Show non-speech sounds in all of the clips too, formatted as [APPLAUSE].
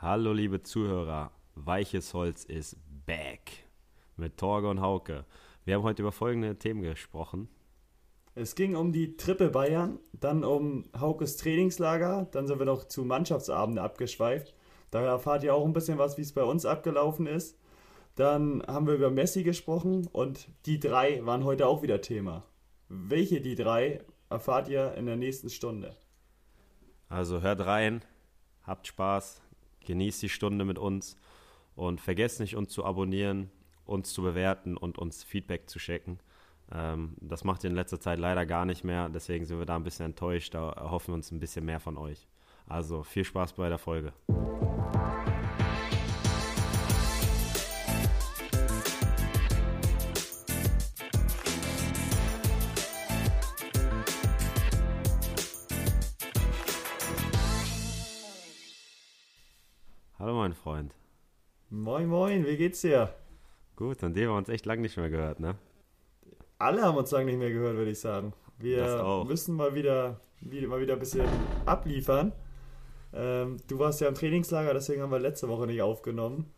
Hallo liebe Zuhörer, Weiches Holz ist back mit Torge und Hauke. Wir haben heute über folgende Themen gesprochen. Es ging um die Triple Bayern, dann um Haukes Trainingslager, dann sind wir noch zu Mannschaftsabenden abgeschweift. Da erfahrt ihr auch ein bisschen was, wie es bei uns abgelaufen ist. Dann haben wir über Messi gesprochen und die drei waren heute auch wieder Thema. Welche die drei erfahrt ihr in der nächsten Stunde. Also hört rein, habt Spaß, genießt die Stunde mit uns und vergesst nicht, uns zu abonnieren, uns zu bewerten und uns Feedback zu schicken. Ähm, das macht ihr in letzter Zeit leider gar nicht mehr, deswegen sind wir da ein bisschen enttäuscht. Da erhoffen wir uns ein bisschen mehr von euch. Also viel Spaß bei der Folge. Wie geht's dir? Gut, an dem haben wir uns echt lange nicht mehr gehört, ne? Alle haben uns lange nicht mehr gehört, würde ich sagen. Wir müssen mal wieder, mal wieder ein bisschen abliefern. Ähm, du warst ja im Trainingslager, deswegen haben wir letzte Woche nicht aufgenommen.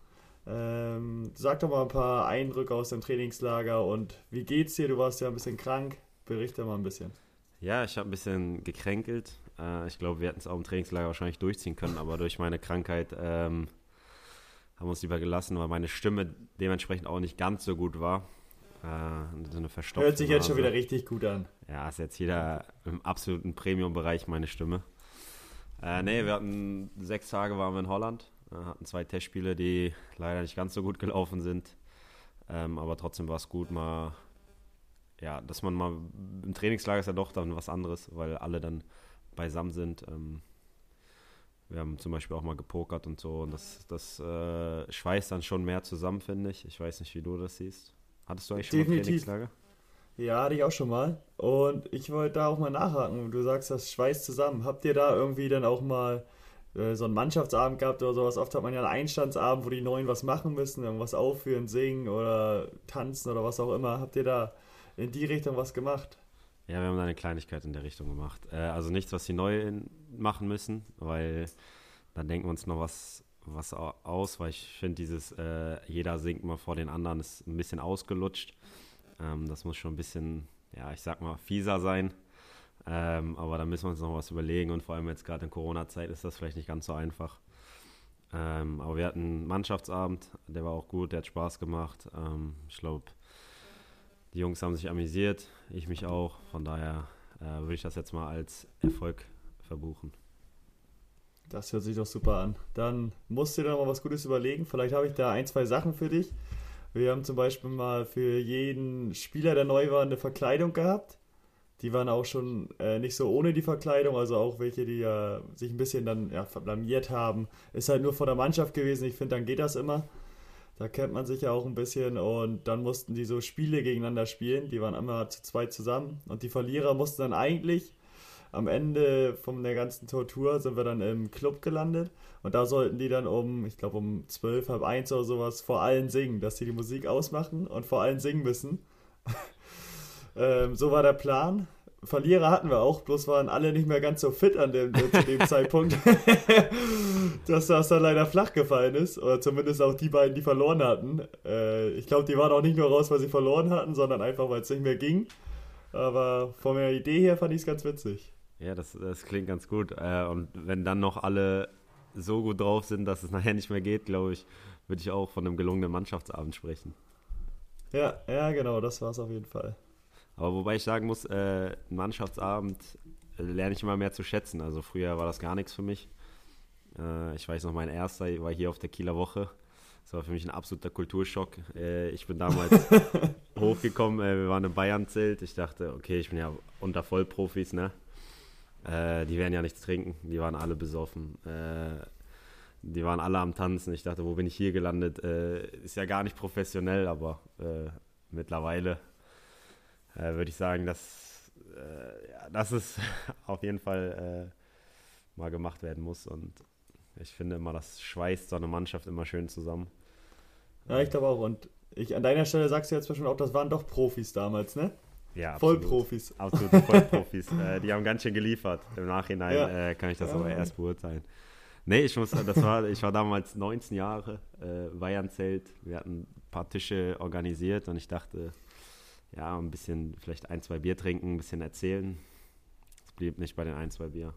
Ähm, sag doch mal ein paar Eindrücke aus dem Trainingslager und wie geht's dir? Du warst ja ein bisschen krank. Berichte mal ein bisschen. Ja, ich habe ein bisschen gekränkelt. Äh, ich glaube, wir hätten es auch im Trainingslager wahrscheinlich durchziehen können, aber durch meine Krankheit ähm, haben wir es lieber gelassen, weil meine Stimme dementsprechend auch nicht ganz so gut war. Äh, so eine Hört sich jetzt schon wieder richtig gut an. Ja, ist jetzt jeder im absoluten Premium-Bereich meine Stimme. Äh, nee, wir hatten sechs Tage waren wir in Holland, äh, hatten zwei Testspiele, die leider nicht ganz so gut gelaufen sind. Ähm, aber trotzdem war es gut, mal, ja, dass man mal im Trainingslager ist ja doch dann was anderes, weil alle dann beisammen sind. Ähm, wir haben zum Beispiel auch mal gepokert und so und das, das äh, schweißt dann schon mehr zusammen, finde ich. Ich weiß nicht, wie du das siehst. Hattest du eigentlich schon Definitiv. mal Trainingslager? Ja, hatte ich auch schon mal. Und ich wollte da auch mal nachhaken. Du sagst, das schweißt zusammen. Habt ihr da irgendwie dann auch mal äh, so einen Mannschaftsabend gehabt oder sowas? Oft hat man ja einen Einstandsabend, wo die Neuen was machen müssen, irgendwas aufführen, singen oder tanzen oder was auch immer. Habt ihr da in die Richtung was gemacht? Ja, wir haben da eine Kleinigkeit in der Richtung gemacht. Äh, also nichts, was die neu machen müssen, weil dann denken wir uns noch was, was aus, weil ich finde, dieses äh, jeder singt mal vor den anderen ist ein bisschen ausgelutscht. Ähm, das muss schon ein bisschen, ja, ich sag mal, fieser sein. Ähm, aber da müssen wir uns noch was überlegen und vor allem jetzt gerade in Corona-Zeit ist das vielleicht nicht ganz so einfach. Ähm, aber wir hatten einen Mannschaftsabend, der war auch gut, der hat Spaß gemacht. Ähm, ich glaube, die Jungs haben sich amüsiert, ich mich auch. Von daher äh, würde ich das jetzt mal als Erfolg verbuchen. Das hört sich doch super an. Dann musst du dir noch mal was Gutes überlegen. Vielleicht habe ich da ein, zwei Sachen für dich. Wir haben zum Beispiel mal für jeden Spieler, der neu war, eine Verkleidung gehabt. Die waren auch schon äh, nicht so ohne die Verkleidung, also auch welche, die ja sich ein bisschen dann ja, blamiert haben. Ist halt nur vor der Mannschaft gewesen. Ich finde, dann geht das immer. Da kennt man sich ja auch ein bisschen und dann mussten die so Spiele gegeneinander spielen. Die waren immer zu zweit zusammen und die Verlierer mussten dann eigentlich am Ende von der ganzen Tortur sind wir dann im Club gelandet und da sollten die dann um, ich glaube um zwölf, halb eins oder sowas vor allen singen, dass sie die Musik ausmachen und vor allen singen müssen. [LAUGHS] ähm, so war der Plan. Verlierer hatten wir auch, bloß waren alle nicht mehr ganz so fit an dem, äh, zu dem [LAUGHS] Zeitpunkt, [LAUGHS] dass das dann leider flach gefallen ist. Oder zumindest auch die beiden, die verloren hatten. Äh, ich glaube, die waren auch nicht nur raus, weil sie verloren hatten, sondern einfach, weil es nicht mehr ging. Aber von der Idee her fand ich es ganz witzig. Ja, das, das klingt ganz gut. Äh, und wenn dann noch alle so gut drauf sind, dass es [LAUGHS] nachher nicht mehr geht, glaube ich, würde ich auch von einem gelungenen Mannschaftsabend sprechen. Ja, ja, genau, das war es auf jeden Fall. Aber wobei ich sagen muss, äh, Mannschaftsabend äh, lerne ich immer mehr zu schätzen. Also früher war das gar nichts für mich. Äh, ich weiß noch, mein erster war hier auf der Kieler Woche. Das war für mich ein absoluter Kulturschock. Äh, ich bin damals [LAUGHS] hochgekommen, äh, wir waren im Bayern-Zelt. Ich dachte, okay, ich bin ja unter Vollprofis, ne? Äh, die werden ja nichts trinken, die waren alle besoffen. die waren alle am Tanzen. Ich dachte, wo bin ich hier gelandet? ist ja gar nicht professionell, aber mittlerweile äh, würde ich sagen, dass, äh, ja, dass es [LAUGHS] auf jeden Fall äh, mal gemacht werden muss. Und ich finde immer, das schweißt so eine Mannschaft immer schön zusammen. Ja, ich glaube auch. Und ich, an deiner Stelle sagst du jetzt schon auch, das waren doch Profis damals, ne? Ja, absolut. Vollprofis. [LAUGHS] Absolut Vollprofis. äh, die haben ganz schön geliefert. Im Nachhinein ja. äh, kann ich das ja. aber erst beurteilen. Nee, ich muss, das war, ich war damals 19 Jahre, äh, Weihernzelt. Wir hatten ein paar Tische organisiert und ich dachte, ja, ein bisschen, vielleicht ein, zwei Bier trinken, ein bisschen erzählen. Es blieb nicht bei den ein, zwei Bier.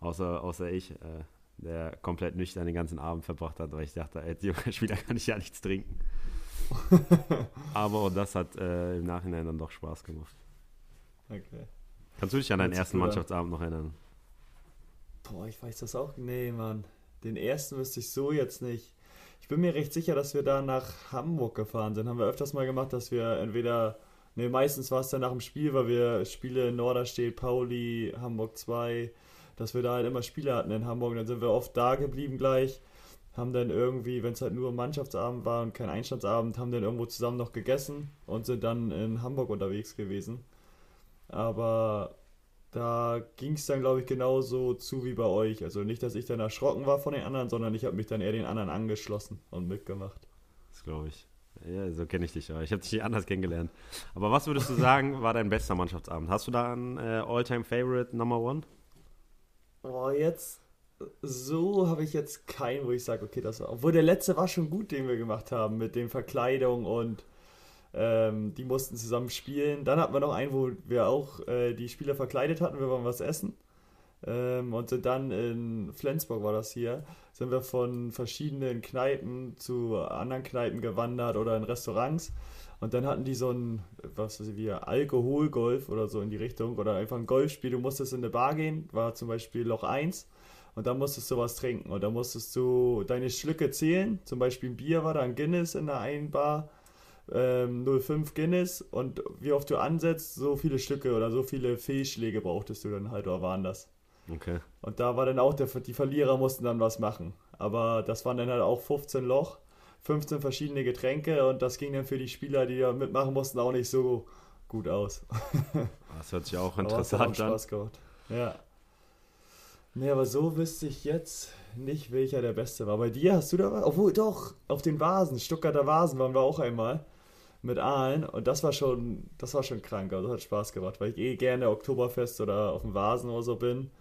Außer, außer ich, äh, der komplett nüchtern den ganzen Abend verbracht hat, weil ich dachte, als junger [LAUGHS] Spieler kann ich ja nichts trinken. [LAUGHS] Aber das hat äh, im Nachhinein dann doch Spaß gemacht. Okay. Kannst du dich an deinen ersten Mannschaftsabend noch erinnern? Boah, ich weiß das auch. Nee, Mann. Den ersten wüsste ich so jetzt nicht. Ich bin mir recht sicher, dass wir da nach Hamburg gefahren sind. Haben wir öfters mal gemacht, dass wir entweder. Nee, meistens war es dann nach dem Spiel, weil wir Spiele in Norderstedt, Pauli, Hamburg 2, dass wir da halt immer Spiele hatten in Hamburg. Dann sind wir oft da geblieben gleich. Haben dann irgendwie, wenn es halt nur Mannschaftsabend war und kein Einstandsabend, haben dann irgendwo zusammen noch gegessen und sind dann in Hamburg unterwegs gewesen. Aber da ging es dann, glaube ich, genauso zu wie bei euch. Also nicht, dass ich dann erschrocken war von den anderen, sondern ich habe mich dann eher den anderen angeschlossen und mitgemacht. Das glaube ich. Ja, so kenne ich dich ja. Ich habe dich anders kennengelernt. Aber was würdest du sagen, war dein bester Mannschaftsabend? Hast du da einen äh, All-Time-Favorite Number One? Oh, jetzt so habe ich jetzt keinen, wo ich sage, okay, das war. Obwohl der letzte war schon gut, den wir gemacht haben, mit den Verkleidung und ähm, die mussten zusammen spielen. Dann hatten wir noch einen, wo wir auch äh, die Spieler verkleidet hatten, wir wollen was essen. Ähm, und sind dann in Flensburg war das hier, sind wir von verschiedenen Kneipen zu anderen Kneipen gewandert oder in Restaurants. Und dann hatten die so ein, was weiß ich, wie Alkoholgolf oder so in die Richtung oder einfach ein Golfspiel. Du musstest in eine Bar gehen, war zum Beispiel Loch 1 und dann musstest du was trinken und dann musstest du deine Schlücke zählen. Zum Beispiel ein Bier war da ein Guinness in der einen Bar ähm, 05 Guinness und wie oft du ansetzt, so viele Stücke oder so viele Fehlschläge brauchtest du dann halt, oder waren das. Okay. Und da war dann auch, der, die Verlierer mussten dann was machen. Aber das waren dann halt auch 15 Loch, 15 verschiedene Getränke und das ging dann für die Spieler, die da mitmachen mussten, auch nicht so gut aus. [LAUGHS] Das hört sich auch interessant an. Spaß gemacht. Ja. Nee, aber so wüsste ich jetzt nicht, welcher der Beste war. Bei dir hast du da was? Obwohl, doch, auf den Vasen, Stuttgarter Vasen waren wir auch einmal mit Aalen und das war schon, das war schon krank, also das hat Spaß gemacht, weil ich eh gerne Oktoberfest oder auf dem Vasen oder so bin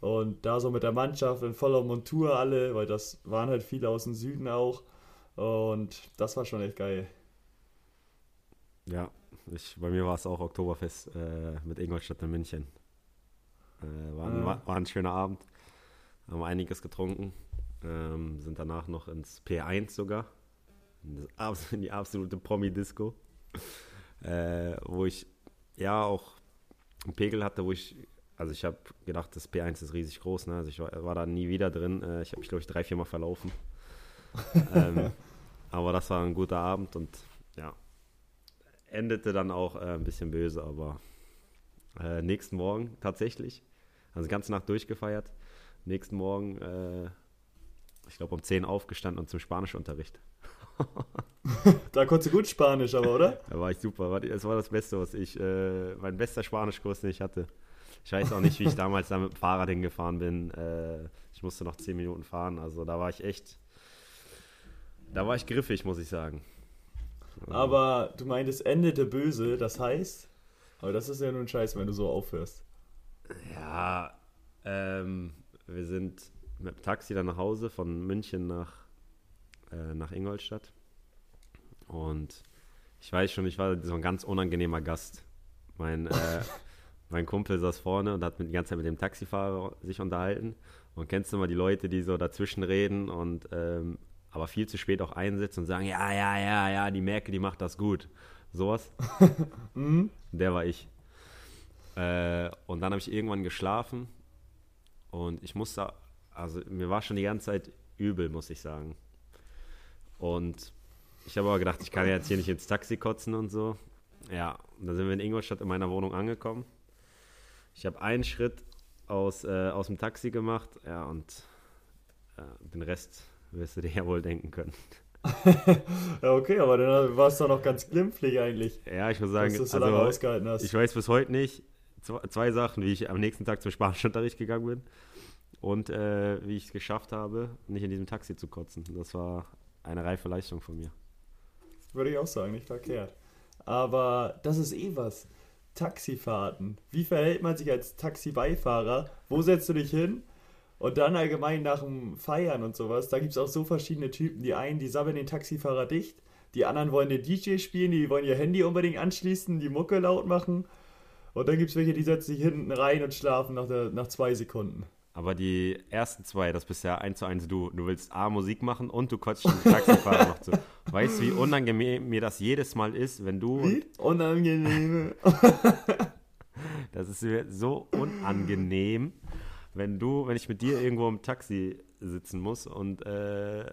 und da so mit der Mannschaft in voller Montur alle, weil das waren halt viele aus dem Süden auch. Und das war schon echt geil. Ja, ich, bei mir war es auch Oktoberfest äh, mit Ingolstadt in München. Äh, war, ein, war, war, ein, schöner Abend, haben einiges getrunken, ähm, sind danach noch ins P1 sogar. [LAUGHS] In die absolute Promi-Disco, äh, wo ich ja auch einen Pegel hatte, wo ich, also ich habe gedacht, das P1 ist riesig groß, ne? also ich war, war da nie wieder drin, äh, ich habe mich, glaube ich, drei, vier Mal verlaufen. [LAUGHS] ähm, aber das war ein guter Abend und ja, endete dann auch äh, ein bisschen böse, aber äh, nächsten Morgen tatsächlich, also die ganze Nacht durchgefeiert, nächsten Morgen, äh, ich glaube um 10 aufgestanden und zum Spanischunterricht. [LAUGHS] da konntest du gut Spanisch, aber, oder? Da war ich super. Das war das Beste, was ich, äh, mein bester Spanischkurs, den ich hatte. Ich weiß auch nicht, wie ich damals da mit dem Fahrrad hingefahren bin. Äh, ich musste noch zehn Minuten fahren. Also da war ich echt, da war ich griffig, muss ich sagen. Aber du meintest, endete böse, das heißt, aber das ist ja nur ein Scheiß, wenn du so aufhörst. Ja, ähm, wir sind mit dem Taxi dann nach Hause von München nach äh, nach Ingolstadt. Und ich weiß schon, ich war so ein ganz unangenehmer Gast. Mein, äh, [LAUGHS] mein Kumpel saß vorne und hat mit, die ganze Zeit mit dem Taxifahrer sich unterhalten. Und kennst du mal die Leute, die so dazwischen reden und ähm, aber viel zu spät auch einsitzen und sagen, ja, ja, ja, ja, die Merkel, die macht das gut. Sowas. [LAUGHS] mhm. Der war ich. Äh, und dann habe ich irgendwann geschlafen und ich musste, also mir war schon die ganze Zeit übel, muss ich sagen. Und ich habe aber gedacht, ich kann jetzt hier nicht ins Taxi kotzen und so. Ja, und dann sind wir in Ingolstadt in meiner Wohnung angekommen. Ich habe einen Schritt aus, äh, aus dem Taxi gemacht, ja, und äh, den Rest wirst du dir [LAUGHS] ja wohl denken können. [LAUGHS] ja, okay, aber dann warst du noch ganz glimpflich eigentlich. Ja, ich muss sagen, so also, ich weiß bis heute nicht zwei, zwei, Sachen, wie ich am nächsten Tag zum Spanischunterricht gegangen bin und äh, wie ich es geschafft habe, nicht in diesem Taxi zu kotzen. Das war eine reife Leistung von mir. Würde ich auch sagen, nicht verkehrt. Aber das ist eh was. Taxifahrten. Wie verhält man sich als Taxibeifahrer? Wo setzt du dich hin? Und dann allgemein nach dem Feiern und sowas, da gibt es auch so verschiedene Typen. Die einen, die sammeln den Taxifahrer dicht, die anderen wollen den DJ spielen, die wollen ihr Handy unbedingt anschließen, die Mucke laut machen. Und dann gibt es welche, die setzen sich hinten rein und schlafen nach, der, nach zwei Sekunden. Aber die ersten zwei, das bist ja eins zu eins du. Du willst A, Musik machen und du quatschst den Taxifahrer noch zu. Weißt du, wie unangenehm mir das jedes Mal ist, wenn du. Wie? Unangenehm. [LAUGHS] das ist mir so unangenehm, wenn du, wenn ich mit dir irgendwo im Taxi sitzen muss und äh,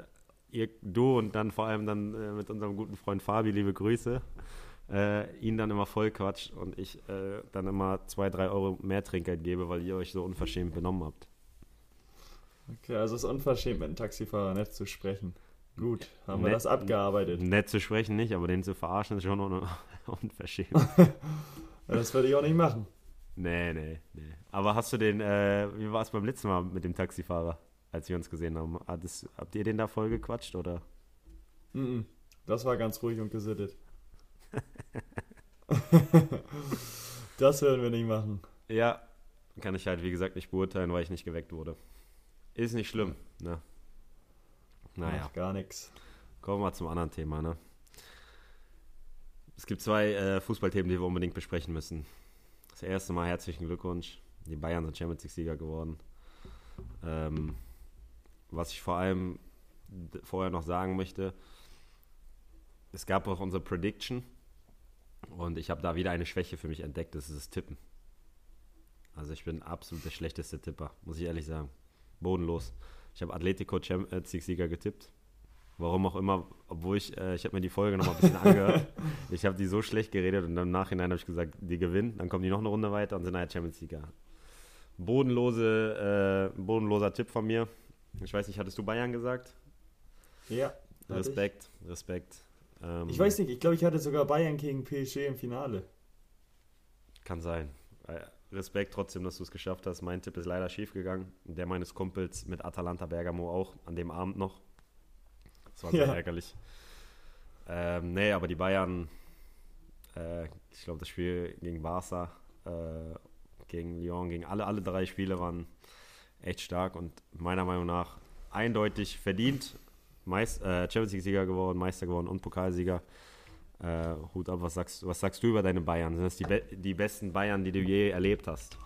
ihr, du und dann vor allem dann äh, mit unserem guten Freund Fabi, liebe Grüße, äh, ihn dann immer voll quatscht und ich äh, dann immer zwei, drei Euro mehr Trinkgeld gebe, weil ihr euch so unverschämt benommen habt. Okay, also es ist unverschämt, mit einem Taxifahrer nett zu sprechen. Gut, haben nett, wir das abgearbeitet. Nett zu sprechen nicht, aber den zu verarschen ist schon un [LAUGHS] unverschämt. [LAUGHS] das würde ich auch nicht machen. Nee, nee, nee. Aber hast du den, äh, wie war es beim letzten Mal mit dem Taxifahrer, als wir uns gesehen haben? Hat das, habt ihr den da voll gequatscht, oder? Mm, -mm. Das war ganz ruhig und gesittet. [LAUGHS] das werden wir nicht machen. Ja, kann ich halt, wie gesagt, nicht beurteilen, weil ich nicht geweckt wurde. Ist nicht schlimm, ne? Naja. Ach, gar nichts. Kommen wir zum anderen Thema, ne? Es gibt zwei äh, Fußballthemen, die wir unbedingt besprechen müssen. Das erste Mal herzlichen Glückwunsch. Die Bayern sind Champions League-Sieger geworden. Ähm, was ich vor allem vorher noch sagen möchte, es gab auch unsere Prediction und ich habe da wieder eine Schwäche für mich entdeckt, das ist das Tippen. Also ich bin absolut der schlechteste Tipper, muss ich ehrlich sagen. Bodenlos. Ich habe Atletico Champions League-Sieger getippt. Warum auch immer, obwohl ich, äh, ich habe mir die Folge noch mal ein bisschen angehört. [LAUGHS] Ich habe die so schlecht geredet und im Nachhinein habe ich gesagt, die gewinnen, dann kommen die noch eine Runde weiter und sind nachher Champions League. Bodenlose, äh, bodenloser Tipp von mir. Ich weiß nicht, hattest du Bayern gesagt? Ja. Respekt, Respekt. Ähm, ich weiß nicht, ich glaube, ich hatte sogar Bayern gegen PSG im Finale. Kann sein. Äh, Respekt trotzdem, dass du es geschafft hast. Mein Tipp ist leider schief gegangen. Der meines Kumpels mit Atalanta Bergamo auch an dem Abend noch. Das war sehr ja. ärgerlich. Ähm, nee, aber die Bayern, äh, ich glaube, das Spiel gegen Barca, äh, gegen Lyon, gegen alle, alle drei Spiele waren echt stark und meiner Meinung nach eindeutig verdient. Meist, äh, Champions League-Sieger geworden, Meister geworden und Pokalsieger. Äh, Hut ab, was sagst, was sagst du über deine Bayern? Sind das die, be die besten Bayern, die du je erlebt hast?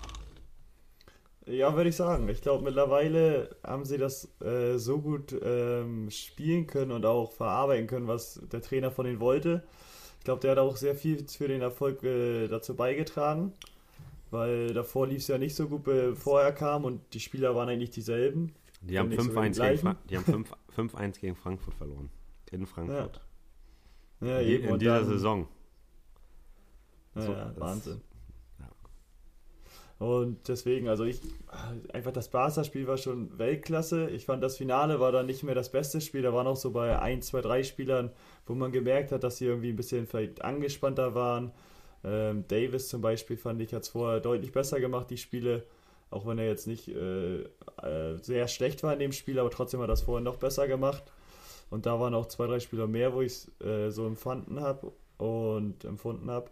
Ja, würde ich sagen. Ich glaube, mittlerweile haben sie das äh, so gut ähm, spielen können und auch verarbeiten können, was der Trainer von ihnen wollte. Ich glaube, der hat auch sehr viel für den Erfolg äh, dazu beigetragen, weil davor lief es ja nicht so gut, bevor er kam und die Spieler waren eigentlich dieselben. Die haben 5-1 so gegen, die haben 5, 5 gegen Frankfurt verloren. In Frankfurt. Ja, ja eben. In, dieser dann, Saison. Ja, so, ja Wahnsinn. Und deswegen, also ich, einfach das Barca-Spiel war schon Weltklasse. Ich fand, das Finale war dann nicht mehr das beste Spiel. Da waren auch so bei 1, 2, 3 Spielern, wo man gemerkt hat, dass sie irgendwie ein bisschen vielleicht angespannter waren. Ähm, Davis zum Beispiel fand ich, hat es vorher deutlich besser gemacht, die Spiele auch wenn er jetzt nicht äh, äh, sehr schlecht war in dem Spiel, aber trotzdem hat er das vorher noch besser gemacht. Und da waren auch zwei, drei Spieler mehr, wo ich es äh, so empfunden habe und empfunden habe.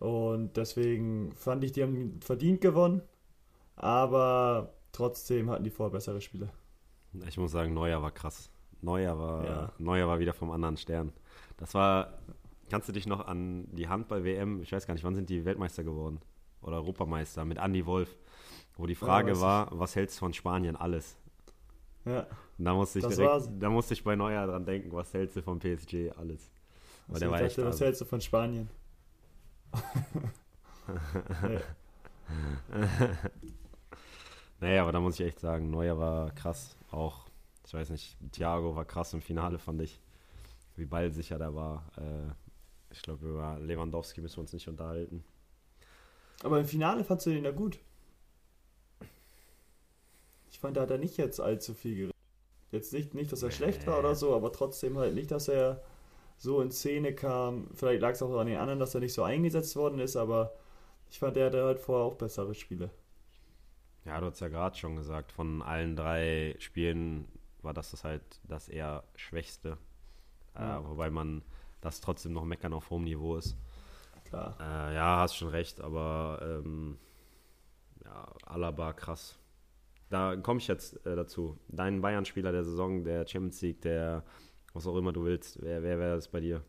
Und deswegen fand ich, die haben verdient gewonnen, aber trotzdem hatten die vorher bessere Spiele. Ich muss sagen, Neuer war krass. Neuer war, ja. Neuer war wieder vom anderen Stern. Das war, kannst du dich noch an die Handball-WM, ich weiß gar nicht, wann sind die Weltmeister geworden? Oder Europameister mit Andy Wolf. Wo die Frage ja, war, was hältst du von Spanien? Alles. Ja. Und da musste ich direkt, da musste ich bei Neuer dran denken, was hältst du von PSG? Alles. Weil der war dachte, echt was hältst du von Spanien? [LAUGHS] naja, aber da muss ich echt sagen, Neuer war krass. Auch, ich weiß nicht, Thiago war krass im Finale, fand ich. Wie ballsicher der war. Äh, ich glaube, über Lewandowski müssen wir uns nicht unterhalten. Aber im Finale fandst du den ja gut. Ich fand, da hat er nicht jetzt allzu viel geredet. Jetzt nicht, nicht, dass er schlecht war oder so, aber trotzdem halt nicht, dass er so in Szene kam. Vielleicht lag es auch an den anderen, dass er nicht so eingesetzt worden ist, aber ich fand, er hatte halt vorher auch bessere Spiele. Ja, du hast ja gerade schon gesagt, von allen drei Spielen war das, das halt das eher schwächste. Äh, ja. Äh, wobei man das trotzdem noch meckern auf hohem Niveau ist. Klar. Äh, ja, hast schon recht, aber ähm, ja, Alaba krass da komme ich jetzt äh, dazu. Dein Bayern-Spieler der Saison, der Champions League, der was auch immer du willst, wer, wer wäre das bei dir?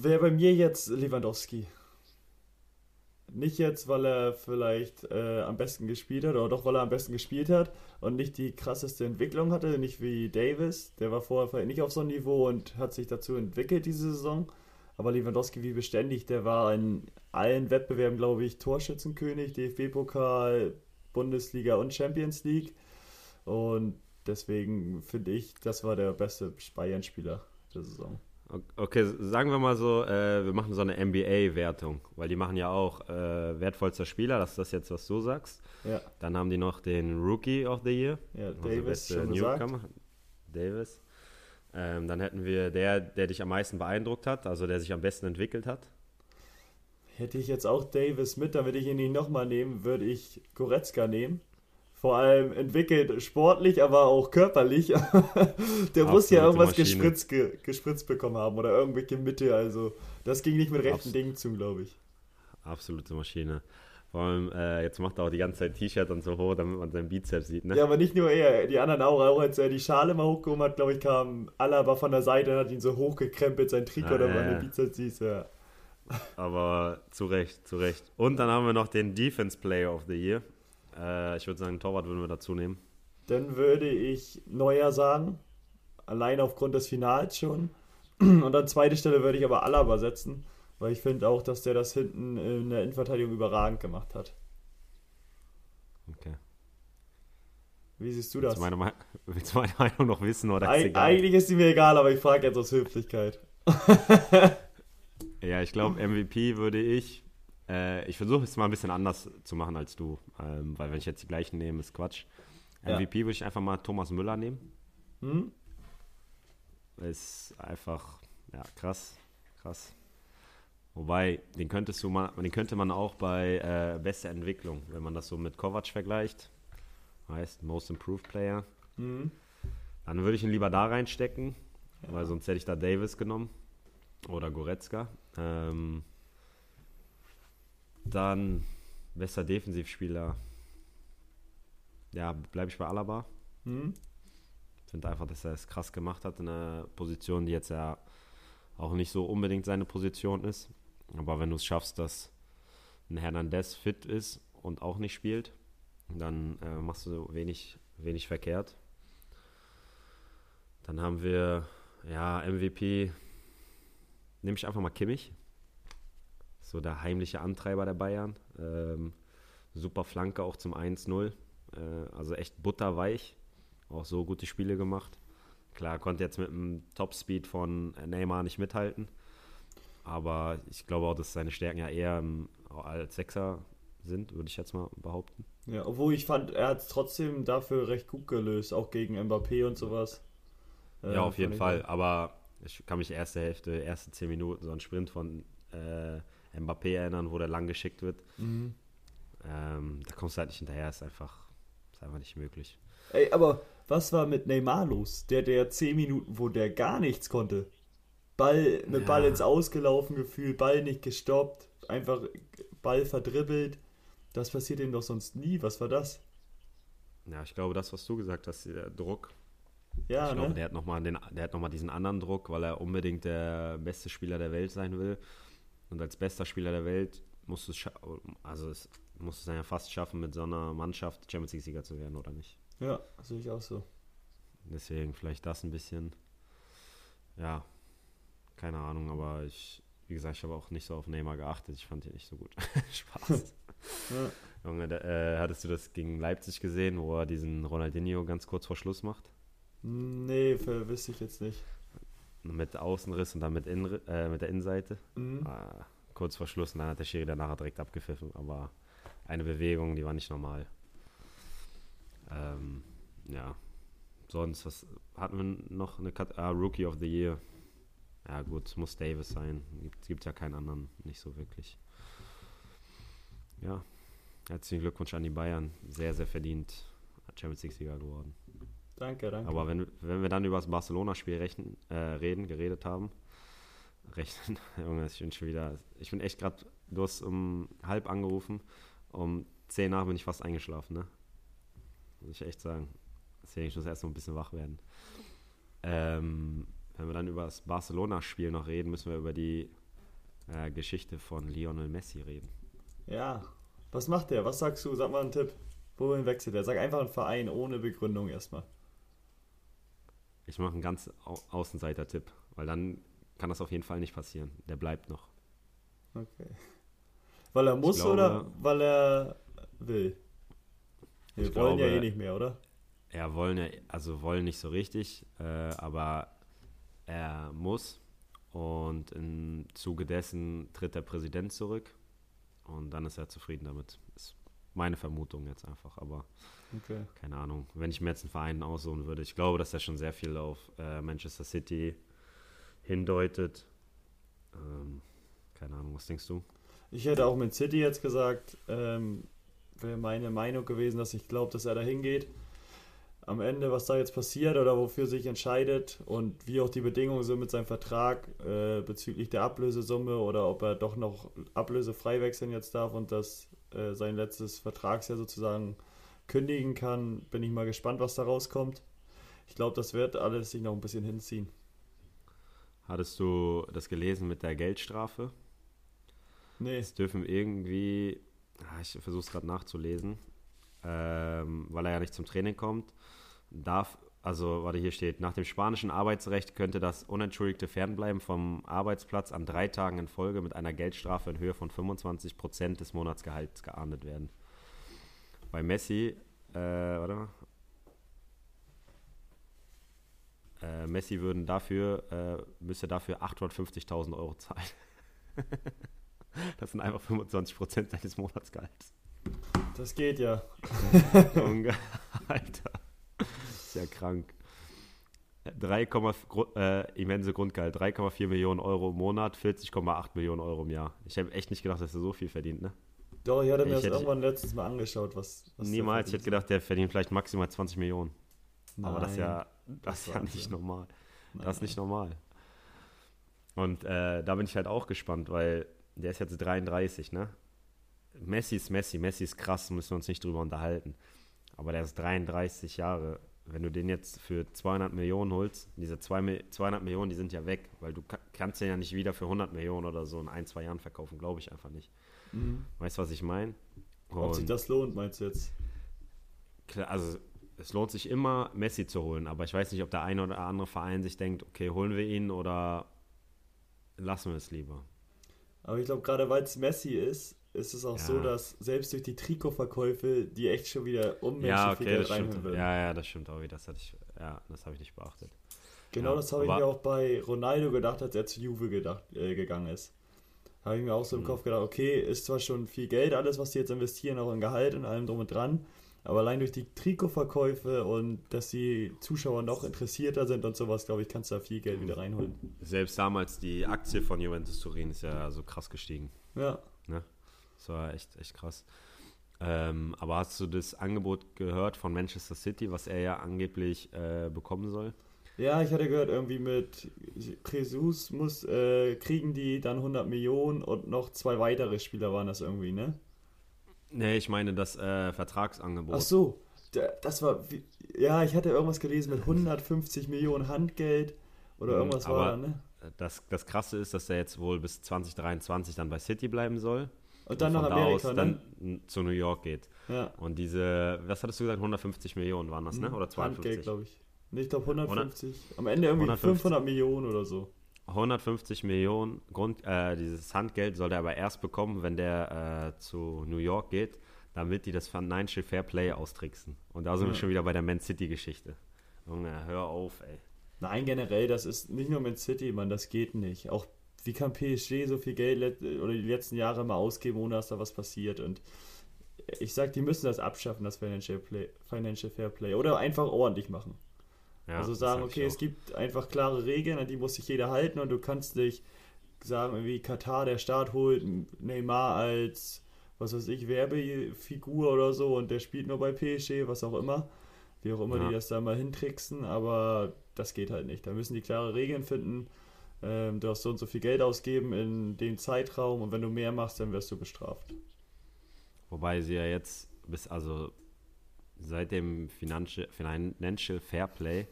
Wäre bei mir jetzt Lewandowski. Nicht jetzt, weil er vielleicht äh, am besten gespielt hat, oder doch, weil er am besten gespielt hat und nicht die krasseste Entwicklung hatte, nicht wie Davis. Der war vorher nicht auf so einem Niveau und hat sich dazu entwickelt diese Saison. Aber Lewandowski, wie beständig, der war in allen Wettbewerben, glaube ich, Torschützenkönig, DFB-Pokal, Bundesliga und Champions League. Und deswegen finde ich, das war der beste Bayern-Spieler der Saison. Okay, sagen wir mal so, äh, wir machen so eine NBA-Wertung, weil die machen ja auch äh, wertvollster Spieler, das ist das jetzt, was du sagst. Ja. Dann haben die noch den Rookie of the Year. Ja, also Davis, schon Newcomer. Davis. Ähm, dann hätten wir der, der dich am meisten beeindruckt hat, also der sich am besten entwickelt hat. Hätte ich jetzt auch Davis mit, damit ich ihn nicht nochmal nehmen, würde ich Goretzka nehmen vor allem entwickelt sportlich, aber auch körperlich. [LAUGHS] der Absolute muss ja irgendwas gespritzt, ge, gespritzt bekommen haben oder irgendwelche Mitte. Also das ging nicht mit rechten Abs Dingen zu, glaube ich. Absolute Maschine. Vor allem, äh, jetzt macht er auch die ganze Zeit T-Shirt und so hoch, damit man seinen Bizeps sieht, ne? Ja, aber nicht nur er, die anderen auch. Auch als er die Schale mal hochgehoben hat, glaube ich, kam Alaba von der Seite und hat ihn so hochgekrempelt, sein Trikot, ah, damit man den Bizeps sieht, ja. Aber zu Recht, zu Recht. Und dann haben wir noch den Defense Player of the Year. Äh, ich würde sagen, Torwart würden wir dazu nehmen. Dann würde ich Neuer sagen. Allein aufgrund des Finals schon. Und an zweite Stelle würde ich aber Alaba setzen, weil ich finde auch, dass der das hinten in der Innenverteidigung überragend gemacht hat. Okay. Wie siehst du das? Willst du meine, willst du meine Meinung noch wissen oder ist egal? Eigentlich ist sie mir egal, aber ich frage jetzt aus Höflichkeit. [LAUGHS] ja, ich glaube, MVP würde ich äh, ich versuche es mal ein bisschen anders zu machen als du, ähm, weil wenn ich jetzt die gleichen nehme, ist Quatsch. Ja. MVP würde ich einfach mal Thomas Müller nehmen. Hm? Ist einfach, ja, krass, krass. Wobei, den, könntest du mal, den könnte man auch bei äh, bester Entwicklung, wenn man das so mit Kovac vergleicht, heißt Most Improved Player, mhm. dann würde ich ihn lieber da reinstecken, ja. weil sonst hätte ich da Davis genommen oder Goretzka. Ähm, dann bester Defensivspieler. Ja, bleibe ich bei Alaba. Mhm. Finde einfach, dass er es krass gemacht hat in einer Position, die jetzt ja auch nicht so unbedingt seine Position ist. Aber wenn du es schaffst, dass ein Hernandez fit ist und auch nicht spielt, dann äh, machst du wenig, wenig verkehrt. Dann haben wir, ja, MVP, nehme ich einfach mal Kimmich so der heimliche Antreiber der Bayern. Ähm, super Flanke auch zum 1-0. Äh, also echt butterweich. Auch so gute Spiele gemacht. Klar, konnte jetzt mit dem Topspeed von Neymar nicht mithalten. Aber ich glaube auch, dass seine Stärken ja eher als Sechser sind, würde ich jetzt mal behaupten. Ja, obwohl ich fand, er hat es trotzdem dafür recht gut gelöst, auch gegen Mbappé und sowas. Äh, ja, auf jeden Fall. Aber ich kann mich erste Hälfte, erste zehn Minuten, so ein Sprint von äh, Mbappé erinnern, wo der lang geschickt wird. Mhm. Ähm, da kommst du halt nicht hinterher, ist einfach, ist einfach nicht möglich. Ey, aber was war mit Neymar los? Der, der 10 Minuten, wo der gar nichts konnte. Ball, mit ja. Ball ins Ausgelaufen gefühlt, Ball nicht gestoppt, einfach Ball verdribbelt. Das passiert ihm doch sonst nie. Was war das? Ja, ich glaube, das, was du gesagt hast, der Druck. Ja, ich ne? glaube, der hat nochmal noch diesen anderen Druck, weil er unbedingt der beste Spieler der Welt sein will. Und als bester Spieler der Welt musst du es also es musst es dann ja fast schaffen, mit so einer Mannschaft Champions League-Sieger zu werden, oder nicht? Ja, sehe ich auch so. Deswegen vielleicht das ein bisschen. Ja, keine Ahnung, aber ich, wie gesagt, ich habe auch nicht so auf Neymar geachtet. Ich fand ihn nicht so gut. [LAUGHS] Spaß. ja. Junge, da, äh, hattest du das gegen Leipzig gesehen, wo er diesen Ronaldinho ganz kurz vor Schluss macht? Nee, wüsste ich jetzt nicht mit Außenriss und dann mit, in, äh, mit der Innenseite. Mhm. Äh, kurz vor Schluss und dann hat der Schiri danach direkt abgepfiffen, aber eine Bewegung, die war nicht normal. Ähm, ja, sonst, was hatten wir noch? Eine Cut ah, Rookie of the Year. Ja, gut, muss Davis sein. Es gibt ja keinen anderen, nicht so wirklich. Ja, herzlichen Glückwunsch an die Bayern. Sehr, sehr verdient Champions League-Sieger geworden. Danke, danke. Aber wenn, wenn wir dann über das Barcelona-Spiel äh, reden, geredet haben, rechnen, [LAUGHS] Junge, ich bin schon wieder, ich bin echt gerade, du hast um halb angerufen, um zehn nach bin ich fast eingeschlafen, ne? muss ich echt sagen. Deswegen ich muss erst noch ein bisschen wach werden. Ähm, wenn wir dann über das Barcelona-Spiel noch reden, müssen wir über die äh, Geschichte von Lionel Messi reden. Ja, was macht der? Was sagst du? Sag mal einen Tipp. Wohin wechselt er? Sag einfach einen Verein ohne Begründung erstmal. Ich mache einen ganz Au Außenseiter-Tipp, weil dann kann das auf jeden Fall nicht passieren. Der bleibt noch. Okay. Weil er muss glaube- oder weil er will? Wir Ich wollen ja glaube- eh nicht mehr, oder? Ja, wollen ja, also wollen nicht so richtig, äh, aber er muss. Und im Zuge dessen tritt der Präsident zurück und dann ist er zufrieden damit. Ist meine Vermutung jetzt einfach, aber Okay. keine Ahnung. Wenn ich mir jetzt einen Verein aussuchen würde, ich glaube, dass er schon sehr viel auf äh, Manchester City hindeutet. Ähm, keine Ahnung, was denkst du? Ich hätte auch mit City jetzt gesagt, ähm, wäre meine Meinung gewesen, dass ich glaube, dass er da hingeht. Am Ende, was da jetzt passiert oder wofür sich entscheidet und wie auch die Bedingungen sind mit seinem Vertrag äh, bezüglich der Ablösesumme oder ob er doch noch ablösefrei wechseln jetzt darf und das äh, sein letztes Vertragsjahr sozusagen kündigen kann, bin ich mal gespannt, was da rauskommt. Ich glaube, das wird alles sich noch ein bisschen hinziehen. Hattest du das gelesen mit der Geldstrafe? Nee, Es dürfen irgendwie, ah, ich versuche es gerade nachzulesen, ähm, weil er ja nicht zum Training kommt, darf, also warte, hier steht, nach dem spanischen Arbeitsrecht könnte das unentschuldigte Fernbleiben vom Arbeitsplatz an drei Tagen in Folge mit einer Geldstrafe in Höhe von 25 Prozent des Monatsgehalts geahndet werden. Bei Messi, äh, warte mal. Äh, Messi würden dafür, äh, müsste dafür 850.000 Euro zahlen. [LAUGHS] Das sind einfach 25 Prozent seines Monatsgehalts. das geht ja. [LAUGHS] Alter. Ist ja krank. 3, Gru- äh, immense Grundgehalt, 3,4 Millionen Euro im Monat, 40,8 Millionen Euro im Jahr. Ich habe echt nicht gedacht, dass er so viel verdient, ne? Doch, ich hatte mir Ich das hätte- irgendwann letztens mal angeschaut, was. was Niemals, ich hätte gedacht, der verdient vielleicht maximal 20 Millionen. Aber das ist ja, Nein, das ist ja nicht normal. Nein, Das ist nicht normal. Und äh, da bin ich halt auch gespannt, weil der ist jetzt 33, ne? Messi ist Messi, Messi ist krass, müssen wir uns nicht drüber unterhalten. Aber der ist 33 Jahre. Wenn du den jetzt für 200 Millionen holst, diese zwei, Mi- 200 Millionen, die sind ja weg, weil du ka- kannst den ja nicht wieder für 100 Millionen oder so in ein, zwei Jahren verkaufen, glaube ich einfach nicht. Mhm. Weißt du, was ich meine? Ob sich das lohnt, meinst du jetzt? klar, also es lohnt sich immer, Messi zu holen, aber ich weiß nicht, ob der eine oder andere Verein sich denkt, okay, holen wir ihn oder lassen wir es lieber. Aber ich glaube, gerade weil es Messi ist, ist es auch Ja. so, dass selbst durch die Trikotverkäufe die echt schon wieder unmenschlich Ja, viel okay, Geld stimmt. reinholen würden. Ja, ja, das stimmt auch wieder. Das hatte ich, ja, das habe ich nicht beachtet. Genau Ja, das habe ich mir auch bei Ronaldo gedacht, als er zu Juve gedacht, äh, gegangen ist. Habe ich mir auch so im Mhm. Kopf gedacht, okay, ist zwar schon viel Geld, alles, was die jetzt investieren, auch in Gehalt und allem drum und dran, aber allein durch die Trikotverkäufe und dass die Zuschauer noch interessierter sind und sowas, glaube ich, kannst du da viel Geld wieder reinholen. Selbst damals die Aktie von Juventus Turin ist ja so krass gestiegen. Ja, Das war echt, echt krass. Ähm, aber hast du das Angebot gehört von Manchester City, was er ja angeblich äh, bekommen soll? Ja, ich hatte gehört, irgendwie mit Jesus muss, äh, kriegen die dann 100 Millionen und noch zwei weitere Spieler waren das irgendwie, ne? Nee, ich meine das äh, Vertragsangebot. Ach so, da- das war, ja, ich hatte irgendwas gelesen mit 150 Millionen Handgeld oder Mhm, irgendwas aber- war da, ne? Das, das Krasse ist, dass er jetzt wohl bis 2023 dann bei City bleiben soll. Und dann und nach Amerika, aus ne? dann zu New York geht. Ja. Und diese, was hattest du gesagt, 150 Millionen waren das, ne? Oder Mhm. Handgeld, 52? glaube ich. Ich glaube 150. Am Ende irgendwie 150. 500 Millionen oder so. 150 Millionen Grund, äh, dieses Handgeld soll er aber erst bekommen, wenn der äh, zu New York geht, damit die das Financial Fair Play austricksen. Und da sind wir Ja. schon wieder bei der Man City Geschichte. Junge, hör auf, ey. Nein, generell, das ist nicht nur mit City, man, das geht nicht. Auch wie kann PSG so viel Geld oder die letzten Jahre mal ausgeben, ohne dass da was passiert? Und ich sag, die müssen das abschaffen, das Financial, Play, Financial Fair Play. Oder einfach ordentlich machen. Ja, also sagen, okay, es gibt einfach klare Regeln, an die muss sich jeder halten und du kannst nicht sagen, wie Katar der Staat holt Neymar als, was weiß ich, Werbefigur oder so und der spielt nur bei PSG, was auch immer. Wie auch immer Ja. die das da mal hintricksen, aber das geht halt nicht. Da müssen die klare Regeln finden. Ähm, du hast so und so viel Geld ausgeben in dem Zeitraum und wenn du mehr machst, dann wirst du bestraft. Wobei sie ja jetzt bis, also seit dem Financial, Financial Fair Play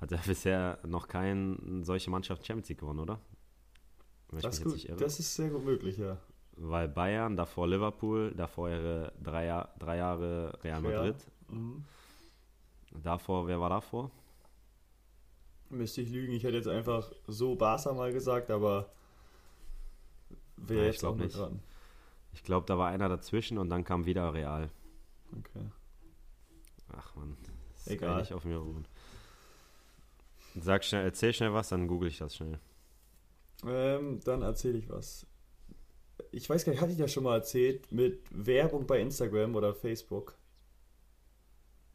hat er [LAUGHS] bisher noch keine solche Mannschaft Champions League gewonnen, oder? Das, gut, das, ist sehr gut möglich, ja. Weil Bayern, davor Liverpool, davor ihre drei, Jahr, drei Jahre Real Madrid. Ja. Mhm. Davor, wer war davor? Müsste ich lügen, ich hätte jetzt einfach so Barca mal gesagt, aber wer ja, jetzt auch nicht dran? Ich glaube, da war einer dazwischen und dann kam wieder Real. Okay. Ach man, das Egal. kann nicht auf mir ruhen. Sag schnell, erzähl schnell was, dann google ich das schnell. Ähm, dann erzähle ich was. Ich weiß gar nicht, hatte ich ja schon mal erzählt, mit Werbung bei Instagram oder Facebook.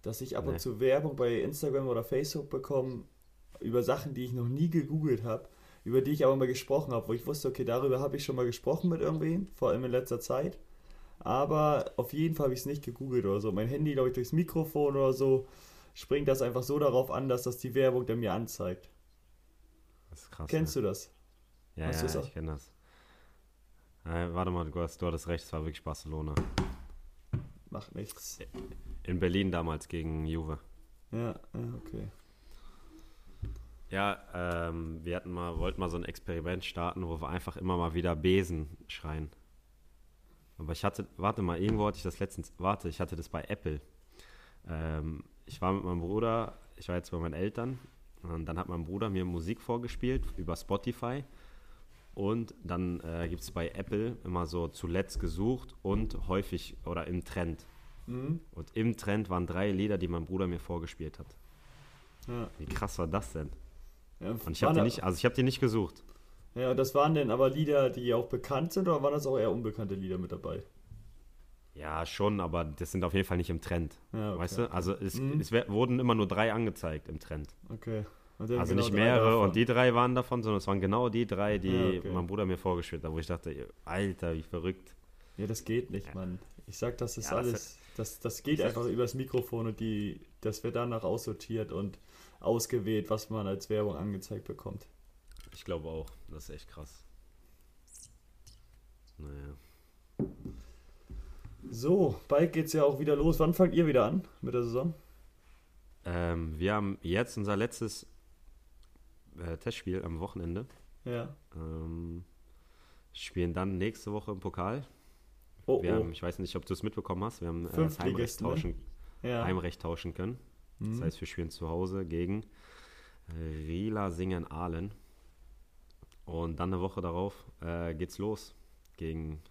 Dass ich ab nee. und zu Werbung bei Instagram oder Facebook bekomme über Sachen, die ich noch nie gegoogelt habe, über die ich aber mal gesprochen habe, wo ich wusste, okay, darüber habe ich schon mal gesprochen mit irgendwen, vor allem in letzter Zeit. Aber auf jeden Fall habe ich es nicht gegoogelt oder so. Mein Handy, glaube ich, durchs Mikrofon oder so, springt das einfach so darauf an, dass das die Werbung dann mir anzeigt. Das ist krass. Kennst ja. du das? Ja, Hast ja, ich kenne das. Äh, warte mal, du hast, du hattest recht, es war wirklich Barcelona. Macht nichts. In Berlin damals gegen Juve. Ja, okay. Ja, ähm, wir hatten mal, wollten mal so ein Experiment starten, wo wir einfach immer mal wieder Besen schreien. Aber ich hatte, warte mal, irgendwo hatte ich das letztens, warte, ich hatte das bei Apple. Ähm, ich war mit meinem Bruder, ich war jetzt bei meinen Eltern und dann hat mein Bruder mir Musik vorgespielt über Spotify und dann äh, gibt es bei Apple immer so zuletzt gesucht und häufig oder im Trend. Mhm. Und im Trend waren drei Lieder, die mein Bruder mir vorgespielt hat. Ja. Wie krass war das denn? Ja, und ich habe die nicht, also ich habe die nicht gesucht. Ja, das waren denn aber Lieder, die auch bekannt sind, oder waren das auch eher unbekannte Lieder mit dabei? Ja, schon, aber das sind auf jeden Fall nicht im Trend. Ja, okay. Weißt du? Also es, mhm. es, wurden immer nur drei angezeigt im Trend. Okay. Also genau nicht mehrere und die drei waren davon, sondern es waren genau die drei, die ja, okay. mein Bruder mir vorgeschwört hat, wo ich dachte, Alter, wie verrückt. Ja, das geht nicht, ja. Mann. Ich sag, das ist ja, alles, das, das geht einfach übers Mikrofon und die, das wird danach aussortiert und ausgewählt, was man als Werbung angezeigt bekommt. Ich glaube auch, das ist echt krass. Naja. So, bald geht's ja auch wieder los. Wann fangt ihr wieder an mit der Saison? Ähm, wir haben jetzt unser letztes äh, Testspiel am Wochenende. Ja. Ähm, spielen dann nächste Woche im Pokal. Oh, wir oh. Haben, ich weiß nicht, ob du es mitbekommen hast. Wir haben äh, das Heimrecht tauschen, ne? ja. Heimrecht tauschen können. Mhm. Das heißt, wir spielen zu Hause gegen Rila Singen Aalen. Und dann eine Woche darauf äh, geht's los gegen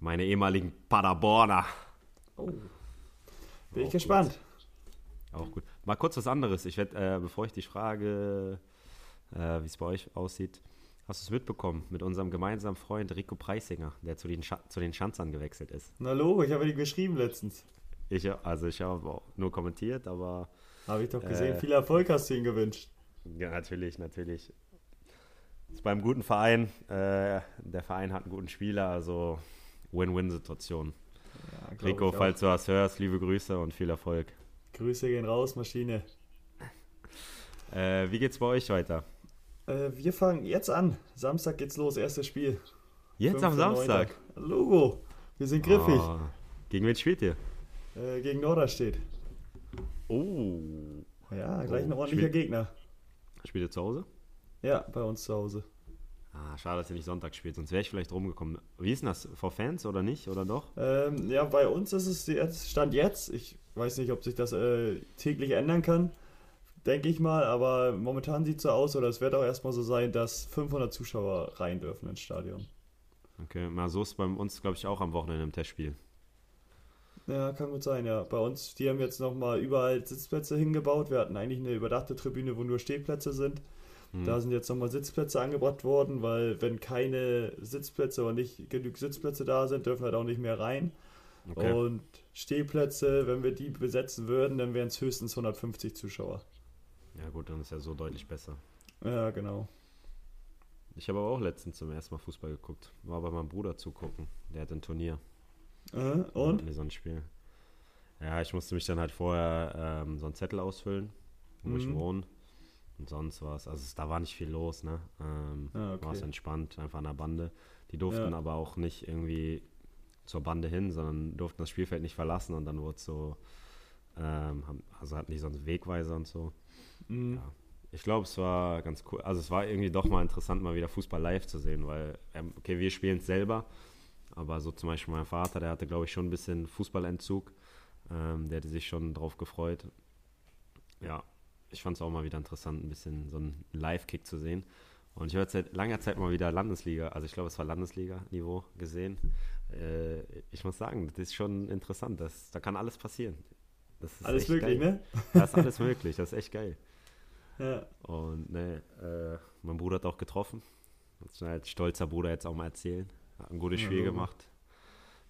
meine ehemaligen Paderborner. Oh. Bin ich gespannt. Gut. Auch gut. Mal kurz was anderes. Ich werde, äh, bevor ich dich frage, äh, wie es bei euch aussieht. Hast du es mitbekommen mit unserem gemeinsamen Freund Rico Preisinger, der zu den, Sch zu den Schanzern gewechselt ist? Na Logo, ich habe ihn geschrieben letztens. Ich, also ich habe auch nur kommentiert, aber... Habe ich doch gesehen, äh, viel Erfolg hast du ihm gewünscht. Ja, natürlich, natürlich. Ist beim guten Verein, äh, der Verein hat einen guten Spieler, also Win-Win-Situation. Ja, Rico, falls du was hörst, liebe Grüße und viel Erfolg. Grüße gehen raus, Maschine. Äh, wie geht's bei euch weiter? Äh, wir fangen jetzt an. Samstag geht's los, erstes Spiel. Jetzt am Samstag? Logo. Wir sind griffig. Oh. Gegen wen spielt ihr? Äh, gegen Norderstedt. Oh. Ja, gleich oh. ein ordentlicher Spiel Gegner. Spielt ihr zu Hause? Ja, bei uns zu Hause. Ah, schade, dass ihr nicht Sonntag spielt, sonst wäre ich vielleicht rumgekommen. Wie ist denn das? Vor Fans oder nicht? Oder doch? Ähm, ja, bei uns ist es jetzt, Stand jetzt. Ich weiß nicht, ob sich das äh, täglich ändern kann denke ich mal. Aber momentan sieht es so aus, oder es wird auch erstmal so sein, dass 500 Zuschauer rein dürfen ins Stadion. Okay, mal so ist bei uns, glaube ich, auch am Wochenende im Testspiel. Ja, kann gut sein, ja. Bei uns, die haben jetzt nochmal überall Sitzplätze hingebaut. Wir hatten eigentlich eine überdachte Tribüne, wo nur Stehplätze sind. Mhm. Da sind jetzt nochmal Sitzplätze angebracht worden, weil wenn keine Sitzplätze oder nicht genügend Sitzplätze da sind, dürfen wir halt auch nicht mehr rein. Okay. Und Stehplätze, wenn wir die besetzen würden, dann wären es höchstens 150 Zuschauer. Ja, gut, dann ist ja so deutlich besser. Ja, genau. Ich habe aber auch letztens zum ersten Mal Fußball geguckt. War bei meinem Bruder zugucken. Der hat ein Turnier. Äh, und? Nee, so ein Spiel. Ja, ich musste mich dann halt vorher ähm, so einen Zettel ausfüllen, wo mhm. ich wohne. Und sonst war es, also da war nicht viel los, ne? Ähm, ah, okay. War es entspannt, einfach an der Bande. Die durften ja. aber auch nicht irgendwie zur Bande hin, sondern durften das Spielfeld nicht verlassen und dann wurde es so Ähm, also hatten die sonst Wegweiser und so. Mhm. Ja. Ich glaube, es war ganz cool. Also es war irgendwie doch mal interessant, mal wieder Fußball live zu sehen, weil, ähm, okay, wir spielen es selber, aber so zum Beispiel mein Vater, der hatte, glaube ich, schon ein bisschen Fußballentzug. Ähm, der hätte sich schon drauf gefreut. Ja, ich fand es auch mal wieder interessant, ein bisschen so einen Live-Kick zu sehen. Und ich habe seit langer Zeit mal wieder Landesliga, also ich glaube, es war Landesliga-Niveau gesehen. Äh, ich muss sagen, das ist schon interessant. Das, da kann alles passieren. alles möglich, geil. ne? Das ist alles möglich, das ist echt geil. [LAUGHS] Ja. Und ne, äh, mein Bruder hat auch getroffen. Das kann als stolzer Bruder jetzt auch mal erzählen. Hat ein gutes Ja, Spiel Logo. gemacht.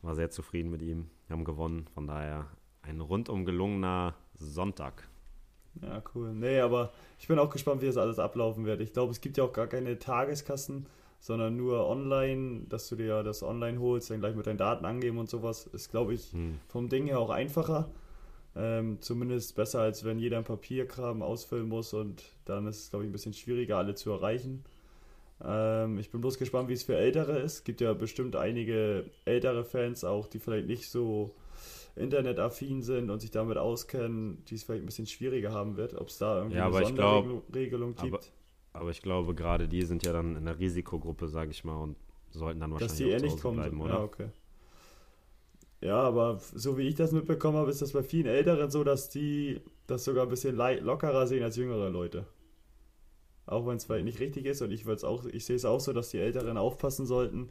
War sehr zufrieden mit ihm. Wir haben gewonnen. Von daher ein rundum gelungener Sonntag. Ja, cool. Nee, aber ich bin auch gespannt, wie das alles ablaufen wird. Ich glaube, es gibt ja auch gar keine Tageskassen, sondern nur online, dass du dir das online holst, dann gleich mit deinen Daten angeben und sowas. Ist, glaube ich, Hm. vom Ding her auch einfacher. Ähm, zumindest besser, als wenn jeder ein Papierkram ausfüllen muss und dann ist es, glaube ich, ein bisschen schwieriger, alle zu erreichen. Ähm, ich bin bloß gespannt, wie es für Ältere ist. Es gibt ja bestimmt einige ältere Fans auch, die vielleicht nicht so internetaffin sind und sich damit auskennen, die es vielleicht ein bisschen schwieriger haben wird, ob es da irgendwie Ja, eine Sonderregelung gibt. aber- Aber ich glaube, gerade die sind ja dann in der Risikogruppe, sage ich mal, und sollten dann dass wahrscheinlich die eh nicht kommen. bleiben, oder? Ja, okay. Ja, aber so wie ich das mitbekommen habe, ist das bei vielen Älteren so, dass die das sogar ein bisschen lockerer sehen als jüngere Leute. Auch wenn es vielleicht nicht richtig ist und ich würde es auch, ich sehe es auch so, dass die Älteren aufpassen sollten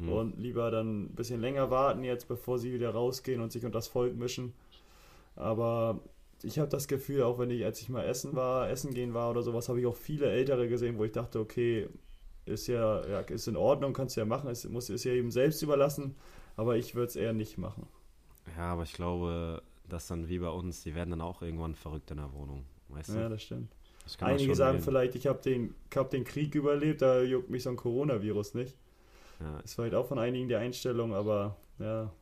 Hm. und lieber dann ein bisschen länger warten jetzt, bevor sie wieder rausgehen und sich unter das Volk mischen. Aber ich habe das Gefühl, auch wenn ich, als ich mal essen war, essen gehen war oder sowas, habe ich auch viele Ältere gesehen, wo ich dachte, okay, ist ja, ja ist in Ordnung, kannst du ja machen, es muss ist ja eben selbst überlassen, aber ich würde es eher nicht machen. Ja, aber ich glaube, dass dann wie bei uns, die werden dann auch irgendwann verrückt in der Wohnung. Weißt Ja, du? das stimmt. Das Einige sagen sehen. vielleicht, ich habe den, hab den Krieg überlebt, da juckt mich so ein Coronavirus nicht. Ja, Ist vielleicht auch von einigen die Einstellung, aber ja,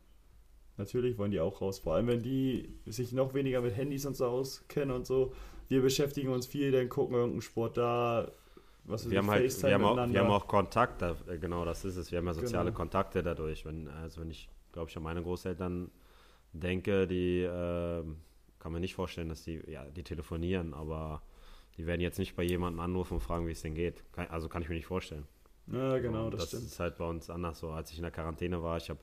natürlich wollen die auch raus. Vor allem, wenn die sich noch weniger mit Handys und so auskennen und so. Wir beschäftigen uns viel, dann gucken wir irgendeinen Sport da, was wir haben halt, wir haben, auch, wir haben auch Kontakt, da, äh, genau das ist es. Wir haben ja soziale Genau. Kontakte dadurch. Wenn, also wenn ich, glaube ich, an meine Großeltern denke, die ähm, kann mir nicht vorstellen, dass die, ja, die telefonieren, aber die werden jetzt nicht bei jemandem anrufen und fragen, wie es denen geht. Kann, also kann ich mir nicht vorstellen. Ja, genau, das, das stimmt. ist halt bei uns anders so. Als ich in der Quarantäne war, ich habe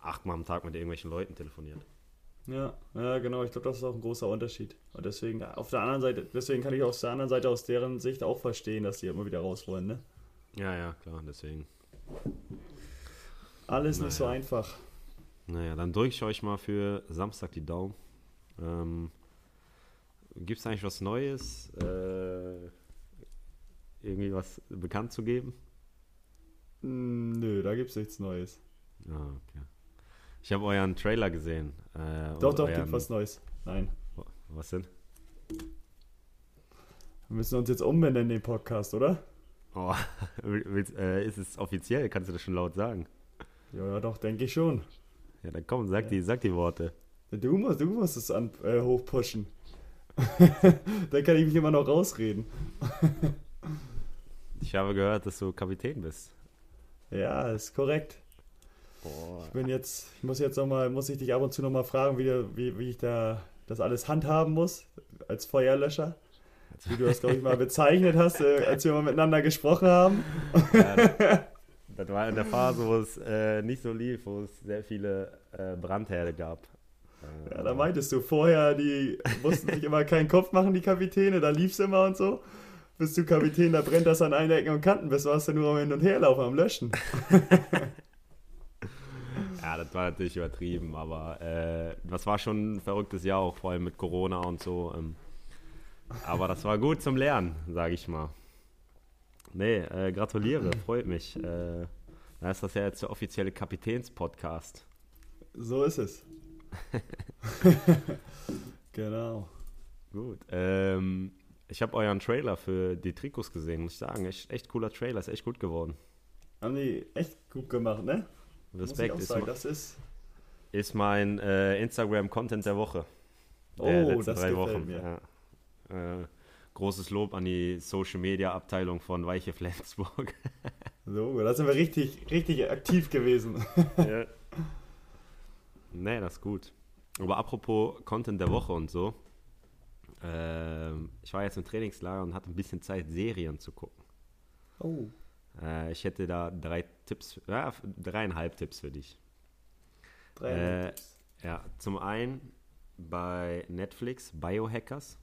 achtmal am Tag mit irgendwelchen Leuten telefoniert. Ja, ja, genau. Ich glaube, das ist auch ein großer Unterschied. Und deswegen, auf der anderen Seite, deswegen kann ich aus der anderen Seite, aus deren Sicht auch verstehen, dass die immer wieder raus wollen, ne? Ja, ja, klar, deswegen. Alles nicht so Naja. einfach. Naja, dann drücke ich euch mal für Samstag die Daumen. Ähm, Gibt es eigentlich was Neues? Äh, irgendwie was bekannt zu geben? Hm, Nö, da gibt's nichts Neues. Ah, okay. Ich habe euren Trailer gesehen. Äh, Doch, doch, euren, gibt was Neues. Nein. Was denn? Wir müssen uns jetzt umbenennen, den Podcast, oder? Oh, [LAUGHS] willst, äh, ist es offiziell? Kannst du das schon laut sagen? Ja, ja, doch, denke ich schon. Ja, dann komm, sag, Ja. die, sag die Worte. Du musst, du musst es an, äh, hochpushen. [LAUGHS] Dann kann ich mich immer noch rausreden. [LAUGHS] Ich habe gehört, dass du Kapitän bist. Ja, ist korrekt. Boah. Ich bin jetzt, ich muss jetzt nochmal, muss ich dich ab und zu nochmal fragen, wie, du- wie, wie ich da das alles handhaben muss, als Feuerlöscher. Wie du das, glaube ich, mal bezeichnet hast, äh, als wir mal miteinander gesprochen haben. Ja, [LAUGHS] das, das war in der Phase, wo es äh, nicht so lief, wo es sehr viele äh, Brandherde gab. Ja, da meintest du vorher, die mussten sich immer keinen Kopf machen, die Kapitäne, da lief's immer und so. Bist du Kapitän, da brennt das an allen Ecken und Kanten, bist warst du nur am Hin und Herlaufen, am Löschen. [LAUGHS] Ja, das war natürlich übertrieben, aber äh, das war schon ein verrücktes Jahr, auch vor allem mit Corona und so. Ähm, aber das war gut zum Lernen, sage ich mal. Nee, äh, gratuliere, freut mich. Äh, da ist das ja jetzt der offizielle Kapitäns-Podcast. So ist es. [LAUGHS] [LAUGHS] genau. Gut. Ähm, ich habe euren Trailer für die Trikots gesehen, muss ich sagen. Echt, echt cooler Trailer, ist echt gut geworden. Haben die echt gut gemacht, ne? Respekt, Muss ich ist, auch sagen, ma- das ist. ist mein äh, Instagram-Content der Woche. Oh, Der letzten das drei Wochen. mir. Ja. Äh, großes Lob an die Social-Media-Abteilung von Weiche Flensburg. [LAUGHS] So, da sind wir richtig, richtig aktiv gewesen. ja. [LAUGHS] Nee, das ist gut. aber apropos Content der Woche und so. Ähm, ich war jetzt im Trainingslager und hatte ein bisschen Zeit, Serien zu gucken. Oh. Äh, ich hätte da drei Tipps, ja, dreieinhalb Tipps für dich. Drei Äh, Tipps. Ja, zum einen bei Netflix Biohackers.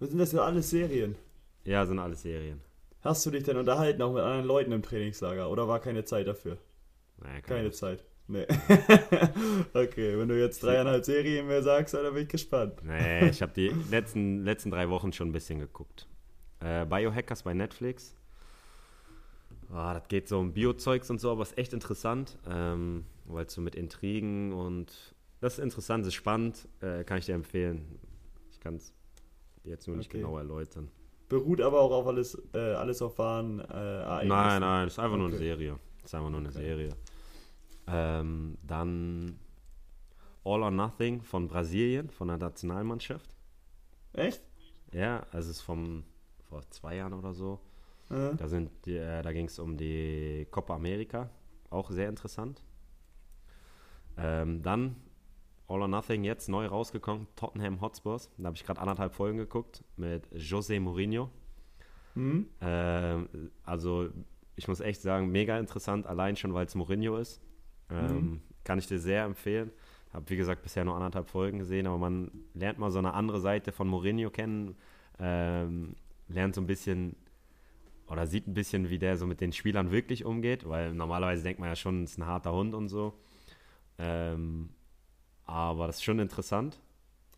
Was sind das ja alles Serien? Ja, sind alles Serien. Hast du dich denn unterhalten, auch mit anderen Leuten im Trainingslager? Oder war keine Zeit dafür? Naja, Keine keine Zeit. Nee. [LAUGHS] okay, wenn du jetzt dreieinhalb Serien mehr sagst, dann bin ich gespannt. Nee, ich habe die [LAUGHS] letzten, letzten drei Wochen schon ein bisschen geguckt. Äh, Biohackers bei Netflix. Ah, das geht so um Biozeugs und so, aber ist echt interessant, ähm, weil es so mit Intrigen und das ist interessant, ist spannend, äh, kann ich dir empfehlen. Ich kann es jetzt nur nicht Okay. genau erläutern. Beruht aber auch auf alles, äh, alles auf wahren äh, Ereignissen. Nein, nein, das ist einfach nur eine Okay. Serie. Das ist einfach nur eine Okay. Serie. Ähm, dann All or Nothing von Brasilien, von der Nationalmannschaft. Echt? Ja, also es ist vom vor zwei Jahren oder so. Äh, Da, sind die, äh, da ging es um die Copa America, auch sehr interessant. Ähm, dann All or Nothing, jetzt neu rausgekommen, Tottenham Hotspurs. Da habe ich gerade anderthalb Folgen geguckt mit José Mourinho. hm? Ähm, also ich muss echt sagen, mega interessant, allein schon, weil es Mourinho ist. Ähm, Mhm. Kann ich dir sehr empfehlen. Habe, wie gesagt, bisher nur anderthalb Folgen gesehen, aber man lernt mal so eine andere Seite von Mourinho kennen, ähm, lernt so ein bisschen oder sieht ein bisschen, wie der so mit den Spielern wirklich umgeht, weil normalerweise denkt man ja schon, es ist ein harter Hund und so. Ähm, aber das ist schon interessant.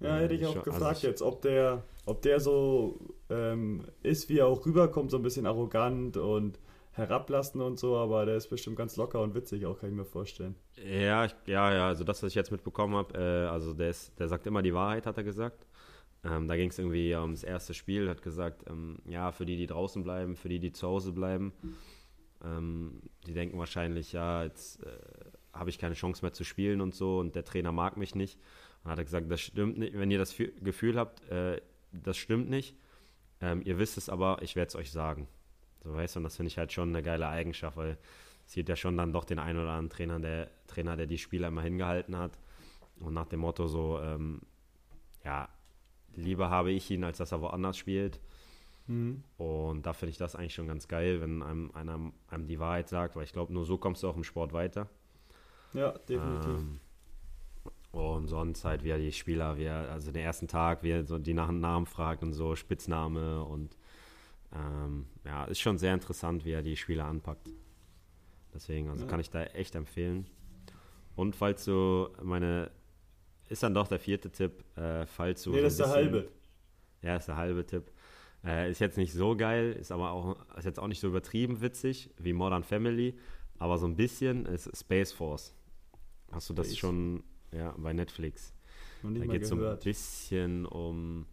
Ja, hätte ich auch Schon- also gefragt ich- jetzt, ob der, ob der so ähm, ist, wie er auch rüberkommt, so ein bisschen arrogant und herablassend und so, aber der ist bestimmt ganz locker und witzig auch, kann ich mir vorstellen. Ja, ich, ja, ja, also das, was ich jetzt mitbekommen habe, äh, also der, ist, der sagt immer die Wahrheit, hat er gesagt. Ähm, da ging es irgendwie ums erste Spiel, hat gesagt, ähm, ja, für die, die draußen bleiben, für die, die zu Hause bleiben, ähm, die denken wahrscheinlich, ja, jetzt äh, habe ich keine Chance mehr zu spielen und so und der Trainer mag mich nicht. Und hat er gesagt, das stimmt nicht, wenn ihr das Fü- Gefühl habt, äh, das stimmt nicht, ähm, ihr wisst es aber, ich werde es euch sagen. So weißt du, und das finde ich halt schon eine geile Eigenschaft, weil es gibt ja schon dann doch den einen oder anderen Trainer, der Trainer, der die Spieler immer hingehalten hat. Und nach dem Motto so, ähm, ja, lieber habe ich ihn, als dass er woanders spielt. Mhm. Und da finde ich das eigentlich schon ganz geil, wenn einem einer einem die Wahrheit sagt, weil ich glaube, nur so kommst du auch im Sport weiter. Ja, definitiv. Ähm, und sonst halt, wie er die Spieler, wie er, also den ersten Tag, wie er so die nach dem Namen fragt und so, Spitzname und ähm, ja, ist schon sehr interessant, wie er die Spieler anpackt. Deswegen, also Ja. kann ich da echt empfehlen. Und falls du meine, ist dann doch der vierte Tipp, äh, falls du. nee, so das ist der halbe. ja, ist der halbe Tipp. Äh, ist jetzt nicht so geil, ist aber auch ist jetzt auch nicht so übertrieben witzig wie Modern Family, aber so ein bisschen ist Space Force. Hast du das Space. schon ja, bei Netflix? Noch Da nicht geht es so ein bisschen um.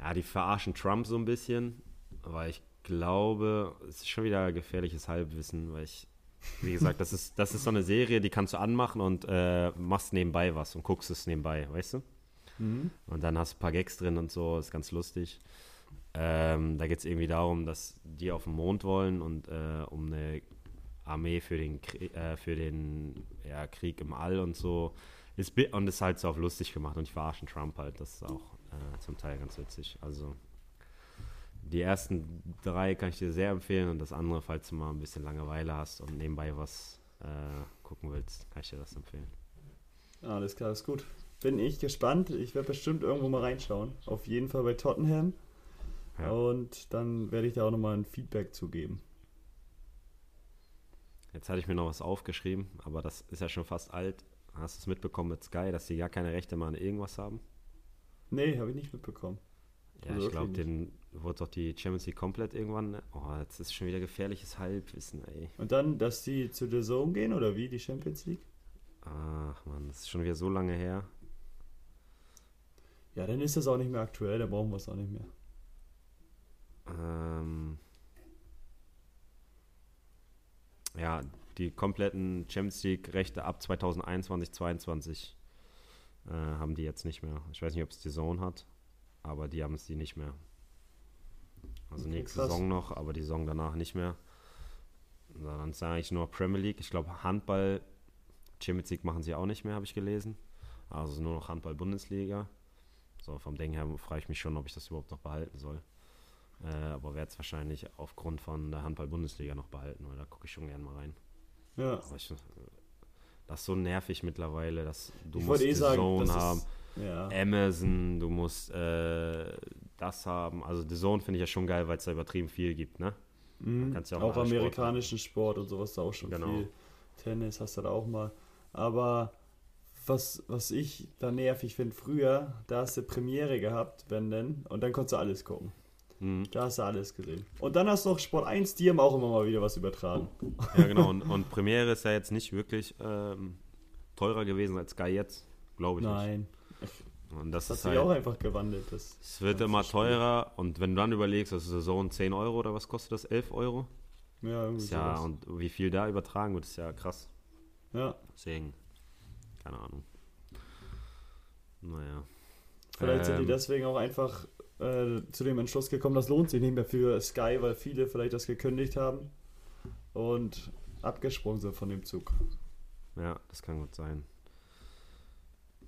Ja, die verarschen Trump so ein bisschen, weil ich glaube, es ist schon wieder gefährliches Halbwissen, weil ich, wie gesagt, das ist, das ist so eine Serie, die kannst du anmachen und äh, machst nebenbei was und guckst es nebenbei, weißt du? Mhm. Und dann hast du ein paar Gags drin und so, ist ganz lustig. Ähm, da geht es irgendwie darum, dass die auf den Mond wollen und äh, um eine Armee für den, Krie äh, für den ja, Krieg im All und so. Ist, und ist halt so auf lustig gemacht und die verarschen Trump halt. Das ist auch äh, zum Teil ganz witzig. Also die ersten drei kann ich dir sehr empfehlen und das andere, falls du mal ein bisschen Langeweile hast und nebenbei was äh, gucken willst, kann ich dir das empfehlen. Alles klar, ist gut. Bin ich gespannt. Ich werde bestimmt irgendwo mal reinschauen. Auf jeden Fall bei Tottenham. Ja. Und dann werde ich da auch nochmal ein Feedback zugeben. Jetzt hatte ich mir noch was aufgeschrieben, aber das ist ja schon fast alt. Hast du es mitbekommen mit Sky, dass sie gar keine Rechte mehr an irgendwas haben? Nee, habe ich nicht mitbekommen. Ja, Also ich glaube, den wurde doch die Champions League komplett irgendwann. Oh, jetzt ist schon wieder gefährliches Halbwissen, ey. Und dann, dass die zu The Zone gehen oder wie, die Champions League? Ach man, das ist schon wieder so lange her. Ja, dann ist das auch nicht mehr aktuell, dann brauchen wir es auch nicht mehr. Ähm, ja, die kompletten Champions League-Rechte ab 2021, 2022 äh, haben die jetzt nicht mehr. Ich weiß nicht, ob es die Zone hat, aber die haben es die nicht mehr. Also Okay, nächste krass. Saison noch, aber die Saison danach nicht mehr. Dann sage ich nur Premier League. Ich glaube, Handball Champions League machen sie auch nicht mehr, habe ich gelesen. Also nur noch Handball-Bundesliga. So, vom Ding her frage ich mich schon, ob ich das überhaupt noch behalten soll. Äh, aber werde es wahrscheinlich aufgrund von der Handball-Bundesliga noch behalten, weil da gucke ich schon gerne mal rein. Ja. Ich, das ist so nervig mittlerweile, dass du ich musst eh sagen, Zone haben, ist, ja. Amazon, du musst äh, das haben. Also The Zone finde ich ja schon geil, weil es da übertrieben viel gibt, ne? Mhm. kannst ja auch auch mal Sport amerikanischen Sport, und sowas da auch schon Genau. viel. Tennis hast du da auch mal. Aber was, was ich da nervig finde, früher, da hast du Premiere gehabt, wenn denn, und dann konntest du alles gucken. Mhm. Da hast du alles gesehen. Und dann hast du noch Sport 1, die haben auch immer mal wieder was übertragen. Ja, genau. Und, und Premiere ist ja jetzt nicht wirklich ähm, teurer gewesen als Sky jetzt, glaube ich Nein, nicht. Und das, das hat ist sich halt, auch einfach gewandelt. Das, es wird immer Spiel. teurer und wenn du dann überlegst, das ist Saison 10 Euro oder was kostet das? 11 Euro? ja, irgendwie ja, sowas. und wie viel da übertragen wird, ist ja krass. ja. Deswegen, keine Ahnung. Naja. Vielleicht sind die Ähm, deswegen auch einfach äh, zu dem Entschluss gekommen, das lohnt sich nicht mehr für Sky, weil viele vielleicht das gekündigt haben und abgesprungen sind von dem Zug. Ja, das kann gut sein.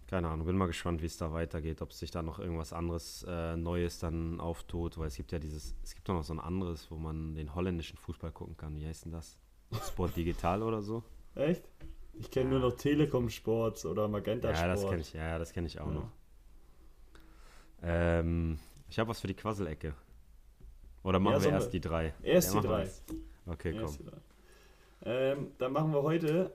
Keine Ahnung, bin mal gespannt, wie es da weitergeht, ob sich da noch irgendwas anderes äh, Neues dann auftut, weil es gibt ja dieses, es gibt doch noch so ein anderes, wo man den holländischen Fußball gucken kann. Wie heißt denn das? Sport Digital oder so? Echt? Ich kenne Ja. nur noch Telekom Sports oder Magenta Ja, Sport. das kenne ich, ja, das kenne ich auch Ja. noch. Ähm, ich habe was für die Quasselecke. Oder machen Ja, wir erst die drei? Erst Ja, die drei. Okay, komm. Erst drei. Ähm, dann machen wir heute,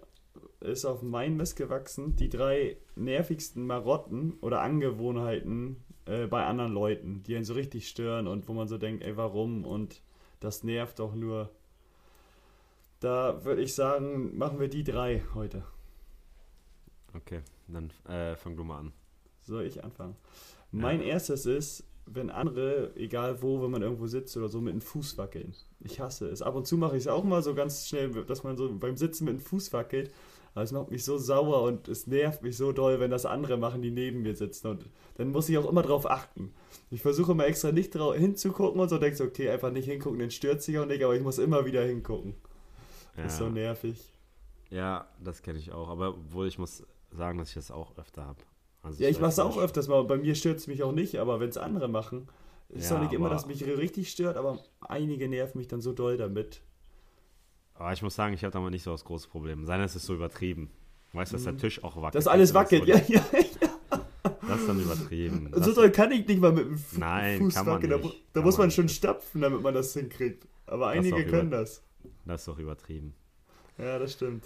ist auf mein Mist gewachsen, die drei nervigsten Marotten oder Angewohnheiten äh, bei anderen Leuten, die einen so richtig stören und wo man so denkt, ey, warum? Und das nervt doch nur. Da würde ich sagen, machen wir die drei heute. Okay, dann äh, fang du mal an. Soll ich anfangen? Mein erstes ist, wenn andere, egal wo, wenn man irgendwo sitzt oder so, mit dem Fuß wackeln. Ich hasse es. Ab und zu mache ich es auch mal so ganz schnell, dass man so beim Sitzen mit dem Fuß wackelt. Aber es macht mich so sauer und es nervt mich so doll, wenn das andere machen, die neben mir sitzen. Und dann muss ich auch immer drauf achten. Ich versuche immer extra nicht drauf hinzugucken und so denke so, okay, einfach nicht hingucken, dann stört sich auch nicht, aber ich muss immer wieder hingucken. Das ist so nervig. Ja, das kenne ich auch. Aber obwohl ich muss sagen, dass ich das auch öfter habe. Also Ja, ich mache es auch öfters mal. Bei mir stört es mich auch nicht, aber wenn es andere machen, ist Ja, auch nicht immer, dass mich richtig stört, aber einige nerven mich dann so doll damit. Aber ich muss sagen, ich habe da mal nicht so das große Problem. Sein, es ist so übertrieben. Weißt du, dass der Tisch auch wackelt. Mhm. Dass alles Das wackelt, [LAUGHS] ja, so- ja, ja. Das ist dann übertrieben. So Das, doll kann ich nicht mal mit dem Fu- Nein, Fuß kann man wackeln. Da, nicht. da Kann muss man man schon stapfen, damit man das hinkriegt. Aber Das einige auch können das. das ist doch übertrieben. Ja, das stimmt.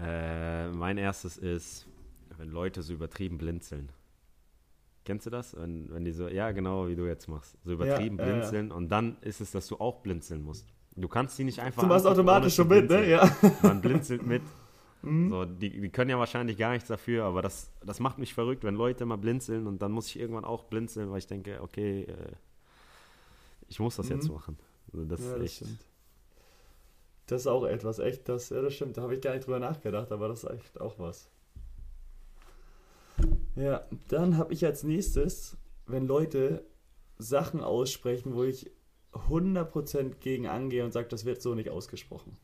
Äh, mein erstes ist, wenn Leute so übertrieben blinzeln. Kennst du das? Wenn, wenn die so, ja, genau, wie du jetzt machst. So übertrieben Ja, ja, ja. blinzeln und dann ist es, dass du auch blinzeln musst. Du kannst die nicht einfach. Du machst automatisch schon mit, ne? blinzeln. Ja. [LAUGHS] Man blinzelt mit. Mhm. So, die, die können ja wahrscheinlich gar nichts dafür, aber das, das macht mich verrückt, wenn Leute mal blinzeln und dann muss ich irgendwann auch blinzeln, weil ich denke, okay, äh, ich muss das Mhm. jetzt machen. Also das ja, ist das echt. stimmt. Das ist auch etwas, echt, das, ja, das stimmt. Da habe ich gar nicht drüber nachgedacht, aber das ist echt auch was. Ja, dann habe ich als nächstes, wenn Leute Sachen aussprechen, wo ich 100% gegen angehe und sage, das wird so nicht ausgesprochen.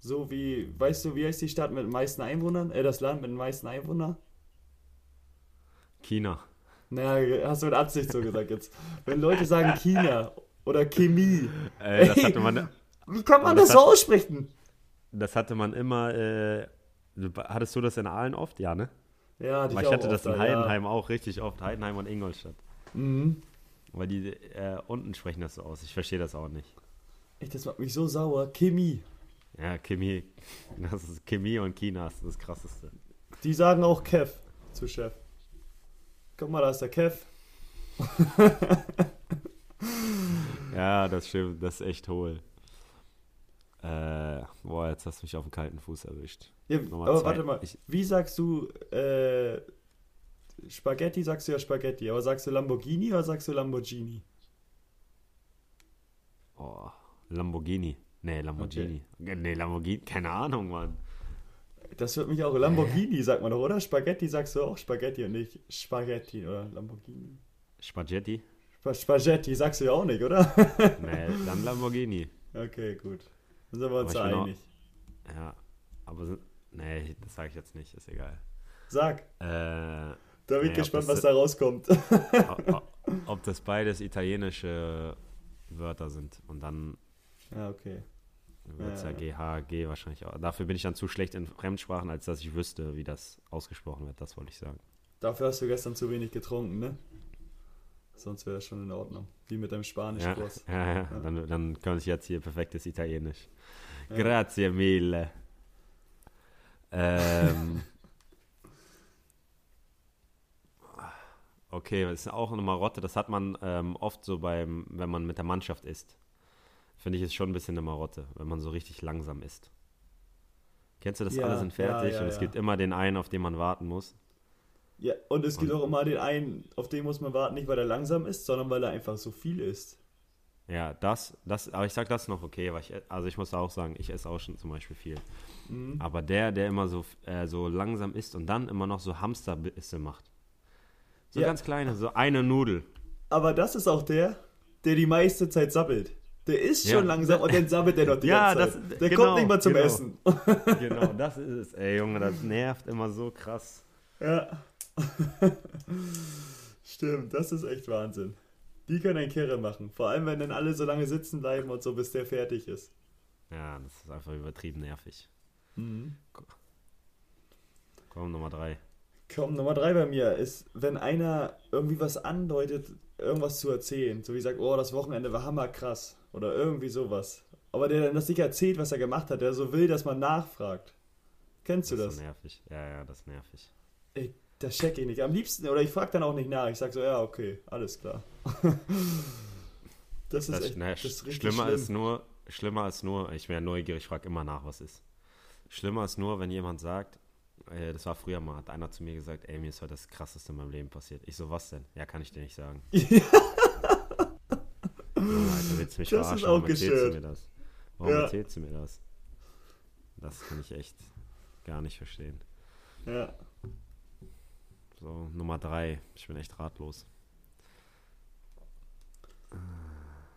So wie, weißt du, wie heißt die Stadt mit den meisten Einwohnern? Äh, das Land mit den meisten Einwohnern? China. Naja, hast du mit Absicht so gesagt jetzt. Wenn Leute sagen [LAUGHS] China oder Chemie, Äh, das, Ey. hatte man, wie kann man das das so hat- aussprechen? das hatte man immer. Äh, hattest du das in Aalen oft? Ja, ne? Ja, Weil ich hatte das in Heidenheim auch richtig oft. Heidenheim und Ingolstadt. Ja. Mhm. Weil die äh, unten sprechen das so aus. Ich verstehe das auch nicht. Echt, das macht mich so sauer. Chemie. Ja, Chemie. Das ist Chemie und China ist das krasseste. Die sagen auch Kev zu Chef. Guck mal, da ist der Kev. [LAUGHS] Ja, das stimmt. Das ist echt hohl. Äh, boah, jetzt hast du mich auf den kalten Fuß erwischt. Ja, aber zwei. warte mal. Ich- Wie sagst du, äh, Spaghetti sagst du ja Spaghetti, aber sagst du Lamborghini oder sagst du Lamborghini? Oh, Lamborghini. Nee, Lamborghini. Nee, Lamborghini. Keine Ahnung, Mann. Das wird mich auch. Lamborghini sagt man doch, oder? Spaghetti sagst du auch Spaghetti und nicht Spaghetti oder Lamborghini. Spaghetti? Sp Spaghetti sagst du ja auch nicht, oder? Nee, dann Lamborghini. [LAUGHS] okay, gut. Dann sind wir uns Aber ich bin auch- einig. Ja, aber Nee, das sage ich jetzt nicht, ist egal. Sag. Äh, Da bin ich Nee, gespannt, ob was das- da rauskommt. ob, ob das beides italienische Wörter sind. Und dann ja, okay. wird es Ja, ja, GH, G wahrscheinlich auch. Dafür bin ich dann zu schlecht in Fremdsprachen, als dass ich wüsste, wie das ausgesprochen wird. Das wollte ich sagen. Dafür hast du gestern zu wenig getrunken, ne? Sonst wäre das schon in Ordnung. Wie mit deinem Ja, Spanisch-Kurs. [LAUGHS] ja, ja. Dann, dann kann ich jetzt hier perfektes Italienisch. Grazie mille. Ähm, [LAUGHS] okay, das ist auch eine Marotte. Das hat man ähm, oft so beim, wenn man mit der Mannschaft isst. Finde ich ist schon ein bisschen eine Marotte, wenn man so richtig langsam isst. Kennst du das? Ja, Alle sind fertig ja, ja, und es gibt immer den einen, auf den man warten muss. Ja, und es gibt Und- auch immer den einen, auf den muss man warten, nicht weil er langsam ist, sondern weil er einfach so viel ist. Ja, das, das, aber ich sag das noch okay, weil ich, also ich muss auch sagen, ich esse auch schon zum Beispiel viel. Mhm. Aber der, der immer so, äh, so langsam isst und dann immer noch so Hamsterbisse macht. So Ja. ganz kleine, so eine Nudel. Aber das ist auch der, der die meiste Zeit sabbelt. Der ist Ja. schon langsam und dann sabbelt er noch die Ja, ganze das- Zeit. Der genau, kommt nicht mal zum genau. Essen. Genau, das ist es. Ey, Junge, das nervt immer so krass. Ja. [LAUGHS] Stimmt, das ist echt Wahnsinn. Die können einen Kirre machen. Vor allem, wenn dann alle so lange sitzen bleiben und so, bis der fertig ist. Ja, das ist einfach übertrieben nervig. Mhm. Komm, Nummer drei. Komm, Nummer drei bei mir ist, wenn einer irgendwie was andeutet, irgendwas zu erzählen. So wie sagt, oh, das Wochenende war hammerkrass. Oder irgendwie sowas. Aber der dann das nicht erzählt, was er gemacht hat, der so will, dass man nachfragt. Kennst du Das das? ist nervig. Ja, ja, das ist nervig. Ey, das check ich nicht. Am liebsten, oder ich frag dann auch nicht nach. Ich sag so, ja, okay, alles klar. [LAUGHS] das ist Das, echt, na, das ist richtig schlimmer schlimm. ist nur, schlimmer ist nur, ich wäre neugierig, ich frage immer nach, was ist. Schlimmer ist nur, wenn jemand sagt, äh, das war früher mal, hat einer zu mir gesagt, ey, mir ist heute das krasseste in meinem Leben passiert. Ich so, was denn? Ja, kann ich dir nicht sagen. [LAUGHS] Junge, Alter, willst du mich Das ist auch Warum erzählst du mir das? Warum Ja. erzählst du mir das? Das kann ich echt gar nicht verstehen. Ja. So, Nummer drei. Ich bin echt ratlos.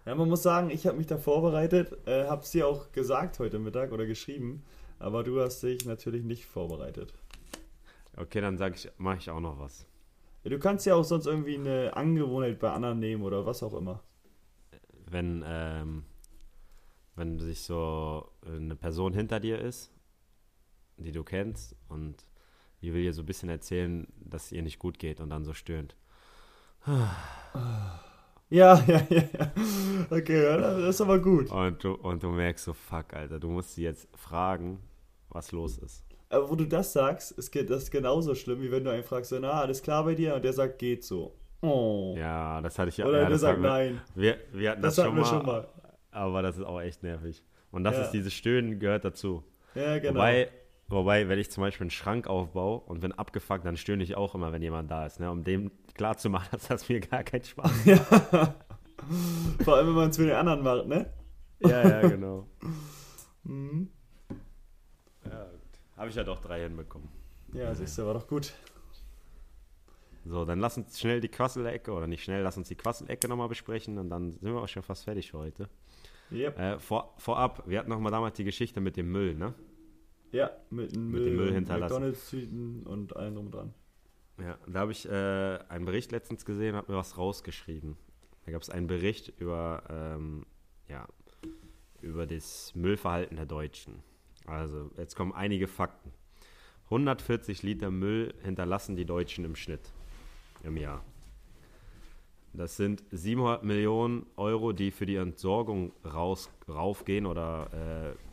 ja, man muss sagen, ich habe mich da vorbereitet, äh, hab's dir auch gesagt heute Mittag oder geschrieben, aber du hast dich natürlich nicht vorbereitet. Okay, dann sag ich, mache ich auch noch was. Ja, du kannst ja auch sonst irgendwie eine Angewohnheit bei anderen nehmen oder was auch immer. Wenn, ähm, wenn sich so eine Person hinter dir ist, die du kennst und die will dir so ein bisschen erzählen, dass es ihr nicht gut geht und dann so stöhnt. Ja, ja, ja, ja. Okay, das ist aber gut. Und du, und du merkst so, fuck, Alter, du musst sie jetzt fragen, was los ist. Aber wo du das sagst, ist das ist genauso schlimm, wie wenn du einen fragst, so, na, alles klar bei dir? Und der sagt, geht so. Oh. Ja, das hatte ich ja. Oder ja, der das sagt, hatten wir, nein. wir, wir hatten Das das, hatten schon, wir mal, schon mal. aber das ist auch echt nervig. Und das Ja. ist dieses Stöhnen gehört dazu. Ja, genau. Wobei, wobei, wenn ich zum Beispiel einen Schrank aufbaue und bin abgefuckt, dann stöhne ich auch immer, wenn jemand da ist, ne? um dem klarzumachen, [LAUGHS] dass das mir gar keinen Spaß macht. Vor allem, wenn man es für den anderen macht, ne? ja, ja, genau. [LAUGHS] Mhm. Ja, Habe ich ja doch drei hinbekommen. Ja, siehst du, war doch gut. So, dann lass uns schnell die Quasselecke, oder nicht schnell, lass uns die Quasselecke nochmal besprechen und dann sind wir auch schon fast fertig für heute. Yep. Äh, vor, vorab, wir hatten nochmal damals die Geschichte mit dem Müll, ne? Ja, mit dem Müll, Müll hinterlassen. McDonalds-Tüten und allem drum und dran. Ja, da habe ich äh, einen Bericht letztens gesehen, habe mir was rausgeschrieben. Da gab es einen Bericht über, ähm, ja, über das Müllverhalten der Deutschen. Also, jetzt kommen einige Fakten. 140 Liter Müll hinterlassen die Deutschen im Schnitt im Jahr. Das sind 700 Millionen Euro, die für die Entsorgung raus, raufgehen oder äh,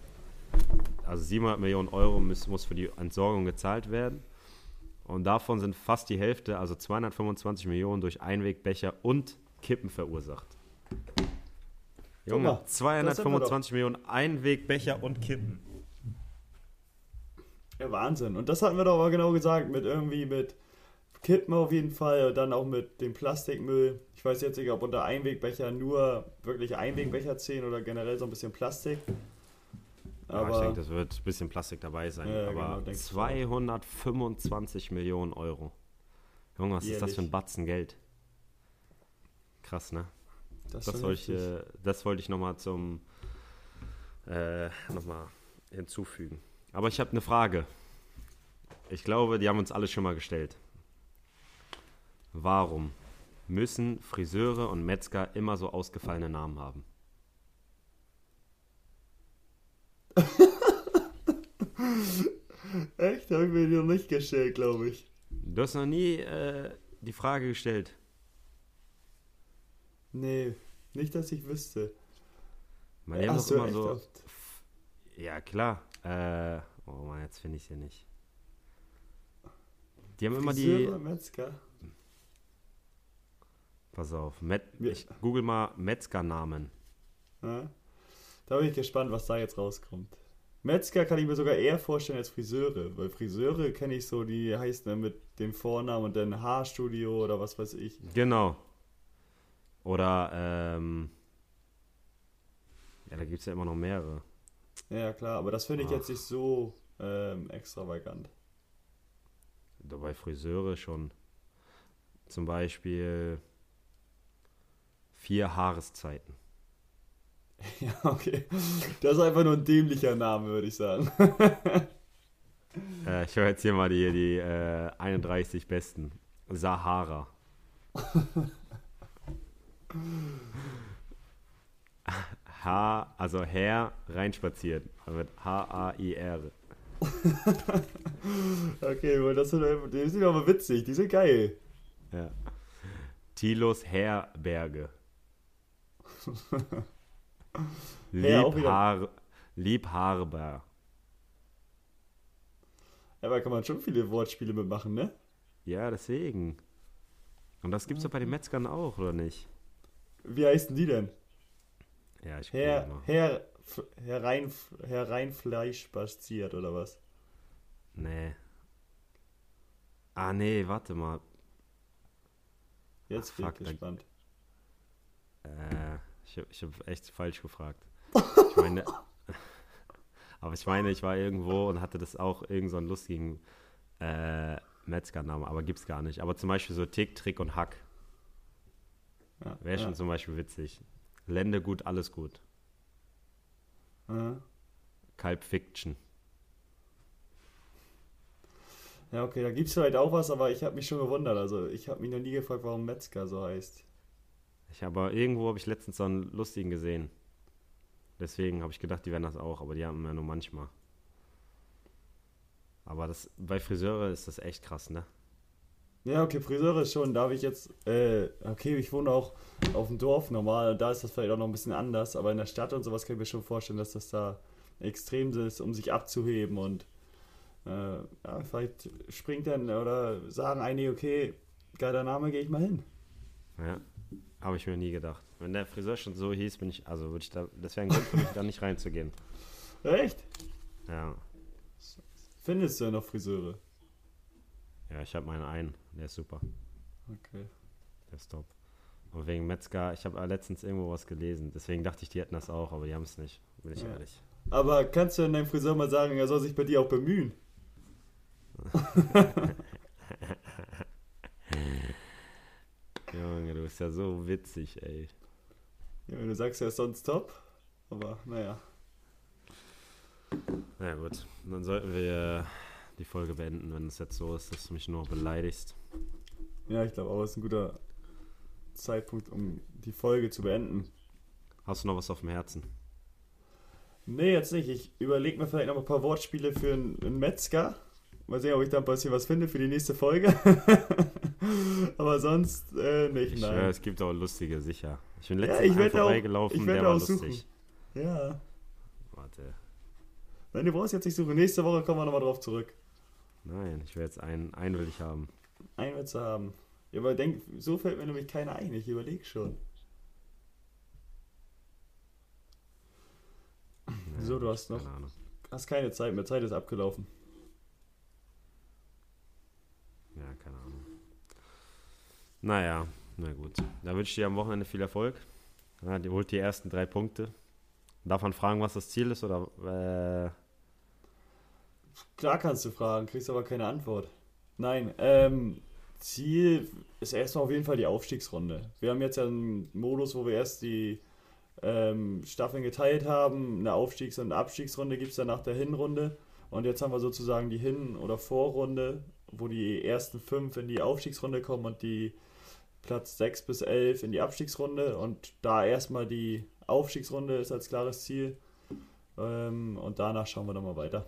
also 700 Millionen Euro muss, muss für die Entsorgung gezahlt werden. Und davon sind fast die Hälfte, also 225 Millionen, durch Einwegbecher und Kippen verursacht. Junge, mal, das sind wir 225 Millionen Einwegbecher und Kippen. Ja, Wahnsinn. Und das hatten wir doch aber genau gesagt, mit irgendwie mit Kippen auf jeden Fall und dann auch mit dem Plastikmüll. Ich weiß jetzt nicht, ob unter Einwegbecher nur wirklich Einwegbecher zählen oder generell so ein bisschen Plastik. Ja, ich Aber denke, das wird ein bisschen Plastik dabei sein. Ja, genau, aber auch. 225 Millionen Euro. Junge, was ist das Jährlich. für ein Batzen Geld? Krass, ne? das, Das ist wollte ich, äh, das wollte ich nochmal zum äh, noch mal hinzufügen. Aber ich habe eine Frage. ich glaube, die haben uns alle schon mal gestellt. Warum müssen Friseure und Metzger immer so ausgefallene Namen haben? Echt? Habe ich mir die noch nicht gestellt, glaube ich. Du hast noch nie äh, die Frage gestellt. Nee, nicht, dass ich wüsste. Man Ach doch immer echt so. oft. Ja, klar. Äh, oh Mann, jetzt finde ich sie nicht. Die haben immer die. Friseure, Metzger. Pass auf. Met, ich google mal Metzgernamen. Ja? Da bin ich gespannt, was da jetzt rauskommt. Metzger kann ich mir sogar eher vorstellen als Friseure, weil Friseure kenne ich so, die heißen dann mit dem Vornamen und dann Haarstudio oder was weiß ich. Genau. Oder, ähm. Ja, da gibt es ja immer noch mehrere. Ja, klar, aber das finde ich Ach. jetzt nicht so ähm, extravagant. Dabei Friseure schon. Zum Beispiel vier Haareszeiten. [LAUGHS] Ja, okay. Das ist einfach nur ein dämlicher Name, würde ich sagen. [LAUGHS] Äh, ich höre jetzt hier mal die, die äh, 31 besten. Sahara. [LAUGHS] H, also Herr reinspaziert. Mit H-A-I-R. Okay, weil das sind, die sind aber witzig, die sind geil. Ja. Tilos Herberge. Liebhaber. Ja, da kann man schon viele Wortspiele mitmachen, ne? Ja, deswegen. Und das gibt's doch bei den Metzgern auch, oder nicht? Wie heißen die denn? Ja, ich Herr, mal. Herr, Herein, Hereinfleisch spaziert oder was? Nee. Ah, nee, warte mal. Jetzt Ach, bin ich gespannt. Äh, ich hab- ich habe echt falsch gefragt. Ich meine, [LAUGHS] aber ich meine, ich war irgendwo und hatte das auch irgend so einen lustigen äh, Metzgernamen, aber gibt's gar nicht. Aber zum Beispiel so Tick, Trick und Hack Ja, wäre schon ja. zum Beispiel witzig. Lende gut, alles gut. Ja. Kalb Fiction. Ja, okay, da gibt es vielleicht auch was, aber ich habe mich schon gewundert. Also, ich habe mich noch nie gefragt, warum Metzger so heißt. Ich habe irgendwo habe ich letztens so einen lustigen gesehen. Deswegen habe ich gedacht, die wären das auch, aber die haben wir nur manchmal. Aber das bei Friseure ist das echt krass, ne? Ja, okay, Friseure schon. Da habe ich jetzt, äh, okay, ich wohne auch auf dem Dorf normal. Da ist das vielleicht auch noch ein bisschen anders. Aber in der Stadt und sowas kann ich mir schon vorstellen, dass das da extrem ist, um sich abzuheben. Und äh, ja, vielleicht springt dann oder sagen einige, okay, geiler Name, gehe ich mal hin. Ja, habe ich mir nie gedacht. Wenn der Friseur schon so hieß, bin ich, also würde ich da, das wäre ein Grund für mich, da nicht reinzugehen. [LAUGHS] Echt? Ja, Findest du noch Friseure? ja, ich habe meinen einen, der ist super, Okay. der ist top. Und wegen Metzger, ich habe letztens irgendwo was gelesen, deswegen dachte ich, die hätten das auch, aber die haben es nicht, bin ich Ja. ehrlich. Aber kannst du deinem Friseur mal sagen, er soll sich bei dir auch bemühen? [LAUGHS] Bist ja so witzig, ey. Ja, wenn du sagst, er ist sonst top. Aber naja. Na gut, dann sollten wir die Folge beenden, wenn es jetzt so ist, dass du mich nur beleidigst. Ja, ich glaube auch, es ist ein guter Zeitpunkt, um die Folge zu beenden. Hast du noch was auf dem Herzen? Nee, jetzt nicht. Ich überlege mir vielleicht noch ein paar Wortspiele für einen, einen Metzger. Mal sehen, ob ich da ein bisschen was finde für die nächste Folge. [LAUGHS] [LAUGHS] Aber sonst äh, nicht, Ich nein. schwöre, es gibt auch lustige, sicher. Ich bin Ja, letztens ich ja, auch- vorbeigelaufen, ich werd der war auch suchen. lustig. Ja. Warte. Nein, du brauchst jetzt nicht suchen. Nächste Woche kommen wir nochmal drauf zurück. Nein, ich will jetzt einen, einen will ich haben. Einen Witz haben. Ja, aber denk, so fällt mir nämlich keiner ein. Ich überlege schon. So, du hast noch- Keine Ahnung. Hast keine Zeit mehr. Zeit ist abgelaufen. Ja, keine Ahnung. Naja, na gut. Da wünsche ich dir am Wochenende viel Erfolg. Ja, die holt die ersten drei Punkte. Darf man fragen, was das Ziel ist? Oder äh, Klar kannst du fragen, kriegst aber keine Antwort. Nein, ähm, Ziel ist erstmal auf jeden Fall die Aufstiegsrunde. Wir haben jetzt ja einen Modus, wo wir erst die ähm, Staffeln geteilt haben. Eine Aufstiegs- und Abstiegsrunde gibt es dann nach der Hinrunde. Und jetzt haben wir sozusagen die Hin- oder Vorrunde, wo die ersten fünf in die Aufstiegsrunde kommen und die Platz 6 bis 11 in die Abstiegsrunde. Und da erstmal die Aufstiegsrunde ist als klares Ziel. Ähm, und danach schauen wir dann mal weiter.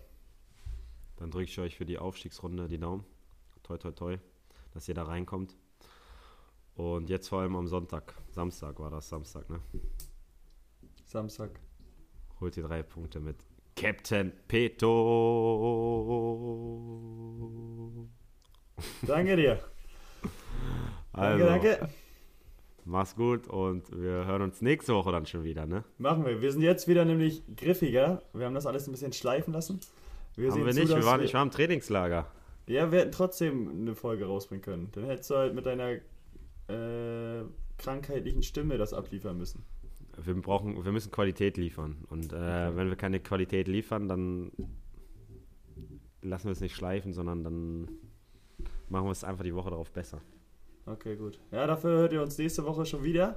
Dann drücke ich euch für die Aufstiegsrunde die Daumen. Toi, toi, toi, dass ihr da reinkommt. Und jetzt vor allem am Sonntag. Samstag war das, Samstag, ne? Samstag. Holt ihr drei Punkte mit Captain Peto. Danke dir. Also, danke, danke. Mach's gut und wir hören uns nächste Woche dann schon wieder, ne? Machen wir. Wir sind jetzt wieder nämlich griffiger. Wir haben das alles ein bisschen schleifen lassen. Wir haben wir nicht. Zu, wir, waren, wir, ich war im Trainingslager. Ja, wir hätten trotzdem eine Folge rausbringen können. Dann hättest du halt mit deiner äh, krankheitlichen Stimme das abliefern müssen. Wir, brauchen, wir müssen Qualität liefern. Und äh, okay. wenn wir keine Qualität liefern, dann lassen wir es nicht schleifen, sondern dann machen wir es einfach die Woche darauf besser. Okay, gut. Ja, dafür hört ihr uns nächste Woche schon wieder.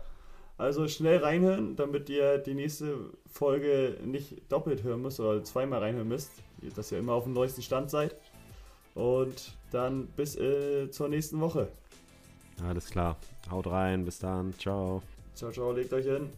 Also schnell reinhören, damit ihr die nächste Folge nicht doppelt hören müsst oder zweimal reinhören müsst, dass ihr immer auf dem neuesten Stand seid. Und dann bis äh, zur nächsten Woche. Alles klar. Haut rein. Bis dann. Ciao. Ciao, ciao. Legt euch hin.